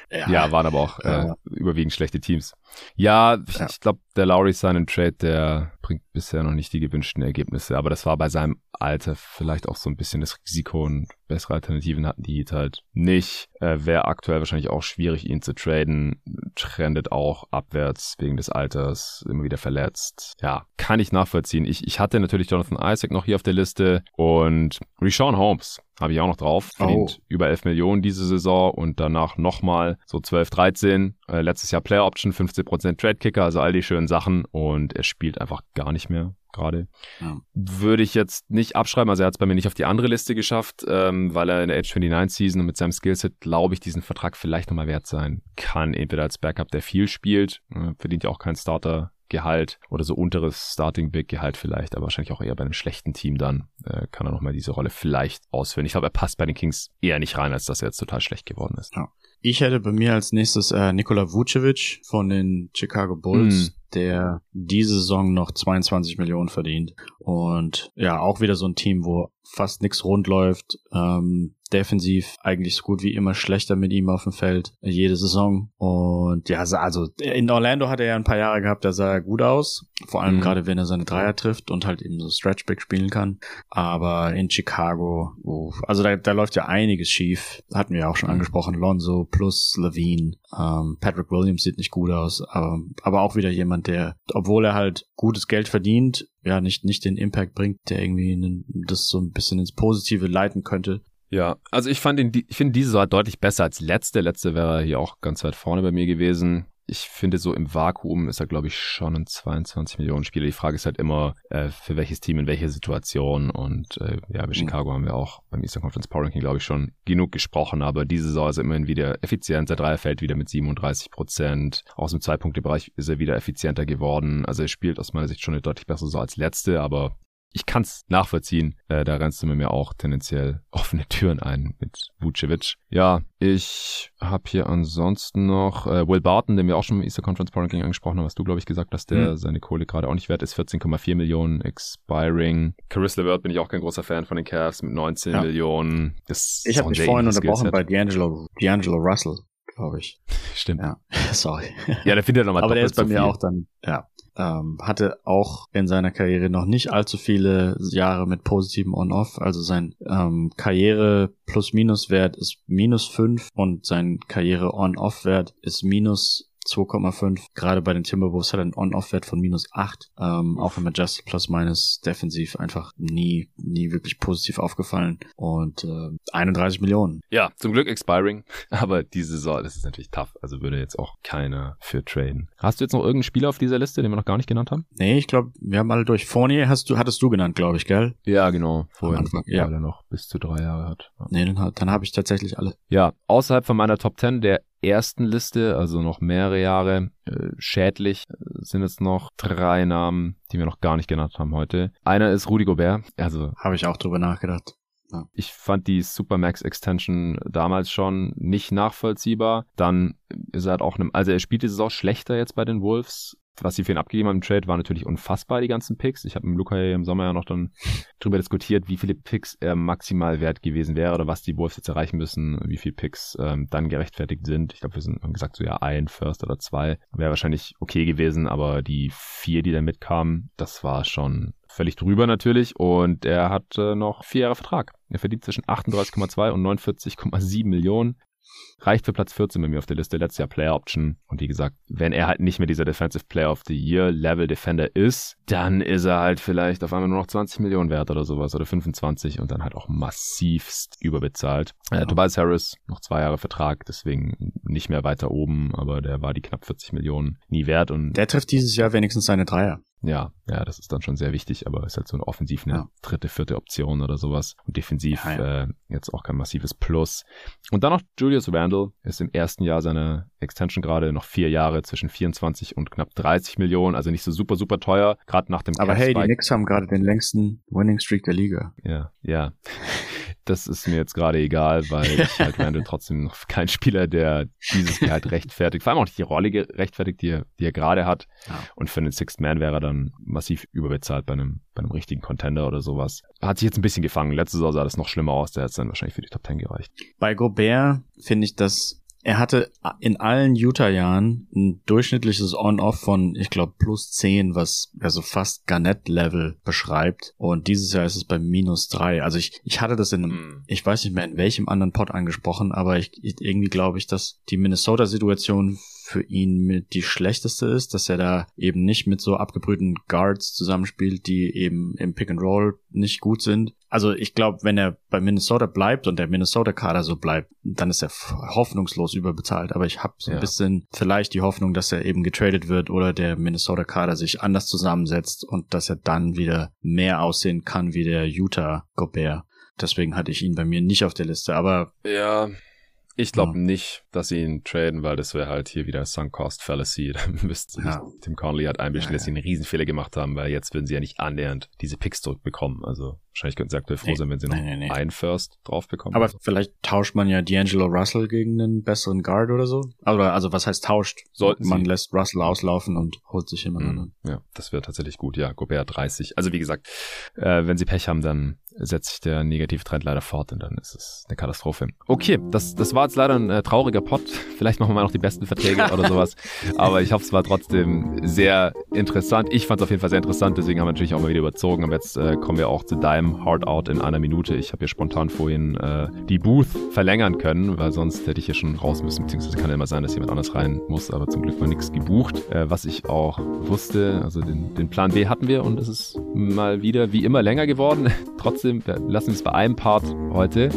Ja, ja waren aber auch äh, überwiegend schlechte Teams. Ja, ich, ja. ich glaube, der Lowry seinen Trade, der bringt bisher noch nicht die gewünschten Ergebnisse, aber das war bei seinem Alter vielleicht auch so ein bisschen das Risiko und bessere Alternativen hatten die Heat halt nicht. Äh, Wäre aktuell wahrscheinlich auch schwierig, ihn zu traden. Trendet auch abwärts wegen des Alters, immer wieder verletzt. Ja, kann ich nachvollziehen. Ich, ich hatte natürlich Jonathan Isaac noch hier auf der Liste und Rishon Holmes habe ich auch noch drauf. Verdient oh. über 11 Millionen diese Saison und danach nochmal so 12, 13. Äh, letztes Jahr Player Option, 15% Trade Kicker, also all die schönen Sachen und er spielt einfach gar nicht mehr gerade. Ja. Würde ich jetzt nicht abschreiben. Also er hat es bei mir nicht auf die andere Liste geschafft, ähm, weil er in der Age 29 Season und mit seinem Skillset, glaube ich, diesen Vertrag vielleicht nochmal wert sein kann. Entweder als Backup, der viel spielt, äh, verdient ja auch kein Starter Gehalt oder so unteres Starting Big Gehalt vielleicht, aber wahrscheinlich auch eher bei einem schlechten Team dann äh, kann er nochmal diese Rolle vielleicht ausfüllen. Ich glaube, er passt bei den Kings eher nicht rein, als dass er jetzt total schlecht geworden ist. Ja. Ich hätte bei mir als nächstes äh, Nikola Vucevic von den Chicago Bulls. Mm der diese Saison noch 22 Millionen verdient. Und ja, auch wieder so ein Team, wo fast nichts rund läuft. Ähm, defensiv eigentlich so gut wie immer schlechter mit ihm auf dem Feld, jede Saison. Und ja, also in Orlando hat er ja ein paar Jahre gehabt, da sah er gut aus. Vor allem mhm. gerade, wenn er seine Dreier trifft und halt eben so Stretchback spielen kann. Aber in Chicago, oh, also da, da läuft ja einiges schief. Hatten wir ja auch schon mhm. angesprochen. Lonzo plus Levine. Ähm, Patrick Williams sieht nicht gut aus, aber, aber auch wieder jemand, der, obwohl er halt gutes Geld verdient, ja, nicht, nicht den Impact bringt, der irgendwie das so ein bisschen ins Positive leiten könnte. Ja, also ich fand ihn, ich finde diese Saison deutlich besser als letzte. Letzte wäre hier auch ganz weit vorne bei mir gewesen ich finde, so im Vakuum ist er, glaube ich, schon ein 22 Millionen Spieler. Die Frage ist halt immer, äh, für welches Team, in welcher Situation. Und äh, ja, bei mhm. Chicago haben wir auch beim Eastern Conference Power Ranking, glaube ich, schon genug gesprochen. Aber diese Saison ist er immerhin wieder effizient. Der Dreier fällt wieder mit 37 Prozent. Aus dem Zwei-Punkte-Bereich ist er wieder effizienter geworden. Also er spielt aus meiner Sicht schon eine deutlich bessere Saison als letzte, aber ich kann es nachvollziehen. Äh, da rennst du mir auch tendenziell offene Türen ein mit Vucevic. Ja, ich habe hier ansonsten noch äh, Will Barton, den wir auch schon im Easter Conference Power Ranking angesprochen haben, was du, glaube ich, gesagt hast, der mhm. seine Kohle gerade auch nicht wert ist. 14,4 Millionen expiring. Caris LeVert bin ich auch kein großer Fan von den Cavs mit 19 ja. Millionen. Das ich habe mich vorhin unterbrochen bei D'Angelo, D'Angelo Russell glaube ich. <laughs> Stimmt. Ja, <laughs> sorry. Ja, der findet nochmal Aber der ist bei mir auch dann, ja, ähm, hatte auch in seiner Karriere noch nicht allzu viele Jahre mit positivem On-Off. Also sein ähm, Karriere Plus-Minus-Wert ist minus fünf und sein Karriere On-Off-Wert ist minus 2,5. Gerade bei den Timberwolves hat er einen On-Off-Wert von minus 8. Ähm, auch im Adjusted Plus Minus defensiv einfach nie, nie wirklich positiv aufgefallen. Und äh, 31 Millionen. Ja, zum Glück expiring. <laughs> Aber diese Saison, das ist natürlich tough. Also würde jetzt auch keiner für traden. Hast du jetzt noch irgendeinen Spieler auf dieser Liste, den wir noch gar nicht genannt haben? Nee, ich glaube, wir haben alle durch. Fournier hast du, hattest du genannt, glaube ich, gell? Ja, genau. Vorhin, Anfang, ja. weil er noch bis zu drei Jahre hat. Ja. Nee, dann, dann habe ich tatsächlich alle. Ja, außerhalb von meiner Top 10 der ersten Liste, also noch mehrere Jahre. Äh, schädlich sind jetzt noch drei Namen, die wir noch gar nicht genannt haben heute. Einer ist Rudy Gobert. Also habe ich auch drüber nachgedacht. Ja. Ich fand die Supermax Extension damals schon nicht nachvollziehbar. Dann ist er halt auch einem, also er spielt diese Saison schlechter jetzt bei den Wolves was sie für ihn abgegeben haben im Trade, war natürlich unfassbar, die ganzen Picks. Ich habe mit Luca im Sommer ja noch dann <laughs> drüber diskutiert, wie viele Picks er maximal wert gewesen wäre oder was die Wolves jetzt erreichen müssen, wie viele Picks ähm, dann gerechtfertigt sind. Ich glaube, wir sind, gesagt, so ja, ein First oder zwei wäre wahrscheinlich okay gewesen, aber die vier, die da mitkamen, das war schon völlig drüber natürlich und er hat äh, noch vier Jahre Vertrag. Er verdient zwischen 38,2 und 49,7 Millionen reicht für Platz 14 bei mir auf der Liste. Letztes Jahr Player Option. Und wie gesagt, wenn er halt nicht mehr dieser Defensive Player of the Year Level Defender ist, dann ist er halt vielleicht auf einmal nur noch 20 Millionen wert oder sowas oder 25 und dann halt auch massivst überbezahlt. Äh, Tobias Harris, noch zwei Jahre Vertrag, deswegen nicht mehr weiter oben, aber der war die knapp 40 Millionen nie wert und. Der trifft dieses Jahr wenigstens seine Dreier. Ja, ja, das ist dann schon sehr wichtig, aber ist halt so eine offensiv eine ja. dritte, vierte Option oder sowas. Und defensiv ja, ja. Äh, jetzt auch kein massives Plus. Und dann noch Julius Randle ist im ersten Jahr seiner Extension gerade noch vier Jahre zwischen 24 und knapp 30 Millionen, also nicht so super, super teuer, gerade nach dem Aber hey, die Knicks haben gerade den längsten Winning Streak der Liga. Ja, ja. Das ist mir jetzt gerade egal, weil ich halt Randall trotzdem noch <laughs> kein Spieler, der dieses Gehalt rechtfertigt, vor allem auch nicht die Rolle rechtfertigt, die er, die er gerade hat. Ja. Und für einen Sixth Man wäre er dann massiv überbezahlt bei einem, bei einem richtigen Contender oder sowas. Hat sich jetzt ein bisschen gefangen. Letzte Saison sah das noch schlimmer aus, der hat es dann wahrscheinlich für die Top 10 gereicht. Bei Gobert finde ich das er hatte in allen Utah-Jahren ein durchschnittliches On-Off von, ich glaube, plus 10, was also fast Garnett-Level beschreibt. Und dieses Jahr ist es bei minus 3. Also ich, ich hatte das in einem, mhm. ich weiß nicht mehr in welchem anderen Pod angesprochen, aber ich irgendwie glaube ich, dass die Minnesota-Situation für ihn mit die schlechteste ist, dass er da eben nicht mit so abgebrühten Guards zusammenspielt, die eben im Pick and Roll nicht gut sind. Also ich glaube, wenn er bei Minnesota bleibt und der Minnesota-Kader so bleibt, dann ist er hoffnungslos überbezahlt. Aber ich habe so ein ja. bisschen vielleicht die Hoffnung, dass er eben getradet wird oder der Minnesota-Kader sich anders zusammensetzt und dass er dann wieder mehr aussehen kann wie der Utah-Gobert. Deswegen hatte ich ihn bei mir nicht auf der Liste. Aber ja, ich glaube ja. nicht, dass sie ihn traden, weil das wäre halt hier wieder Sunk Cost Fallacy. <laughs> Da müsste ja. Tim Conley hat einbischen, ja, dass sie einen Riesenfehler gemacht haben, weil jetzt würden sie ja nicht annähernd diese Picks zurückbekommen. Also wahrscheinlich könnten sie aktuell froh sein, wenn sie noch nee, nee, nee. einen First drauf bekommen. Aber vielleicht tauscht man ja D'Angelo Russell gegen einen besseren Guard oder so. Aber also was heißt tauscht? Sollten man sie. lässt Russell auslaufen und holt sich jemand mhm. anderen. Ja, das wäre tatsächlich gut. Ja, Gobert 30. Also wie gesagt, äh, wenn sie Pech haben, dann setzt sich der negative Trend leider fort und dann ist es eine Katastrophe. Okay, das, das war jetzt leider ein äh, trauriger Pot. <laughs> Vielleicht machen wir mal noch die besten Verträge oder sowas. <laughs> Aber ich hoffe, es war trotzdem sehr interessant. Ich fand es auf jeden Fall sehr interessant, deswegen haben wir natürlich auch mal wieder überzogen. Aber jetzt äh, kommen wir auch zu deinem Hard Out in einer Minute. Ich habe hier spontan vorhin äh, die Booth verlängern können, weil sonst hätte ich hier schon raus müssen, beziehungsweise kann ja immer sein, dass jemand anders rein muss, aber zum Glück war nichts gebucht. Äh, was ich auch wusste, also den, den Plan B hatten wir und es ist mal wieder wie immer länger geworden. <laughs> trotzdem trotzdem, wir lassen es bei einem Part heute.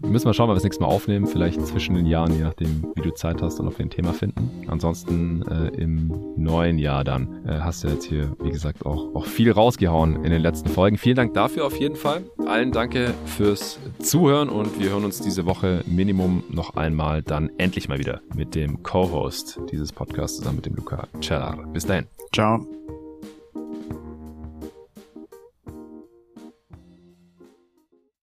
Wir müssen mal schauen, ob wir das nächste Mal aufnehmen. Vielleicht zwischen den Jahren, je nachdem, wie du Zeit hast und ob wir ein Thema finden. Ansonsten äh, im neuen Jahr dann äh, hast du jetzt hier, wie gesagt, auch, auch viel rausgehauen in den letzten Folgen. Vielen Dank dafür auf jeden Fall. Allen danke fürs Zuhören und wir hören uns diese Woche Minimum noch einmal dann endlich mal wieder mit dem Co-Host dieses Podcasts zusammen mit dem Luca Cellar. Bis dahin. Ciao.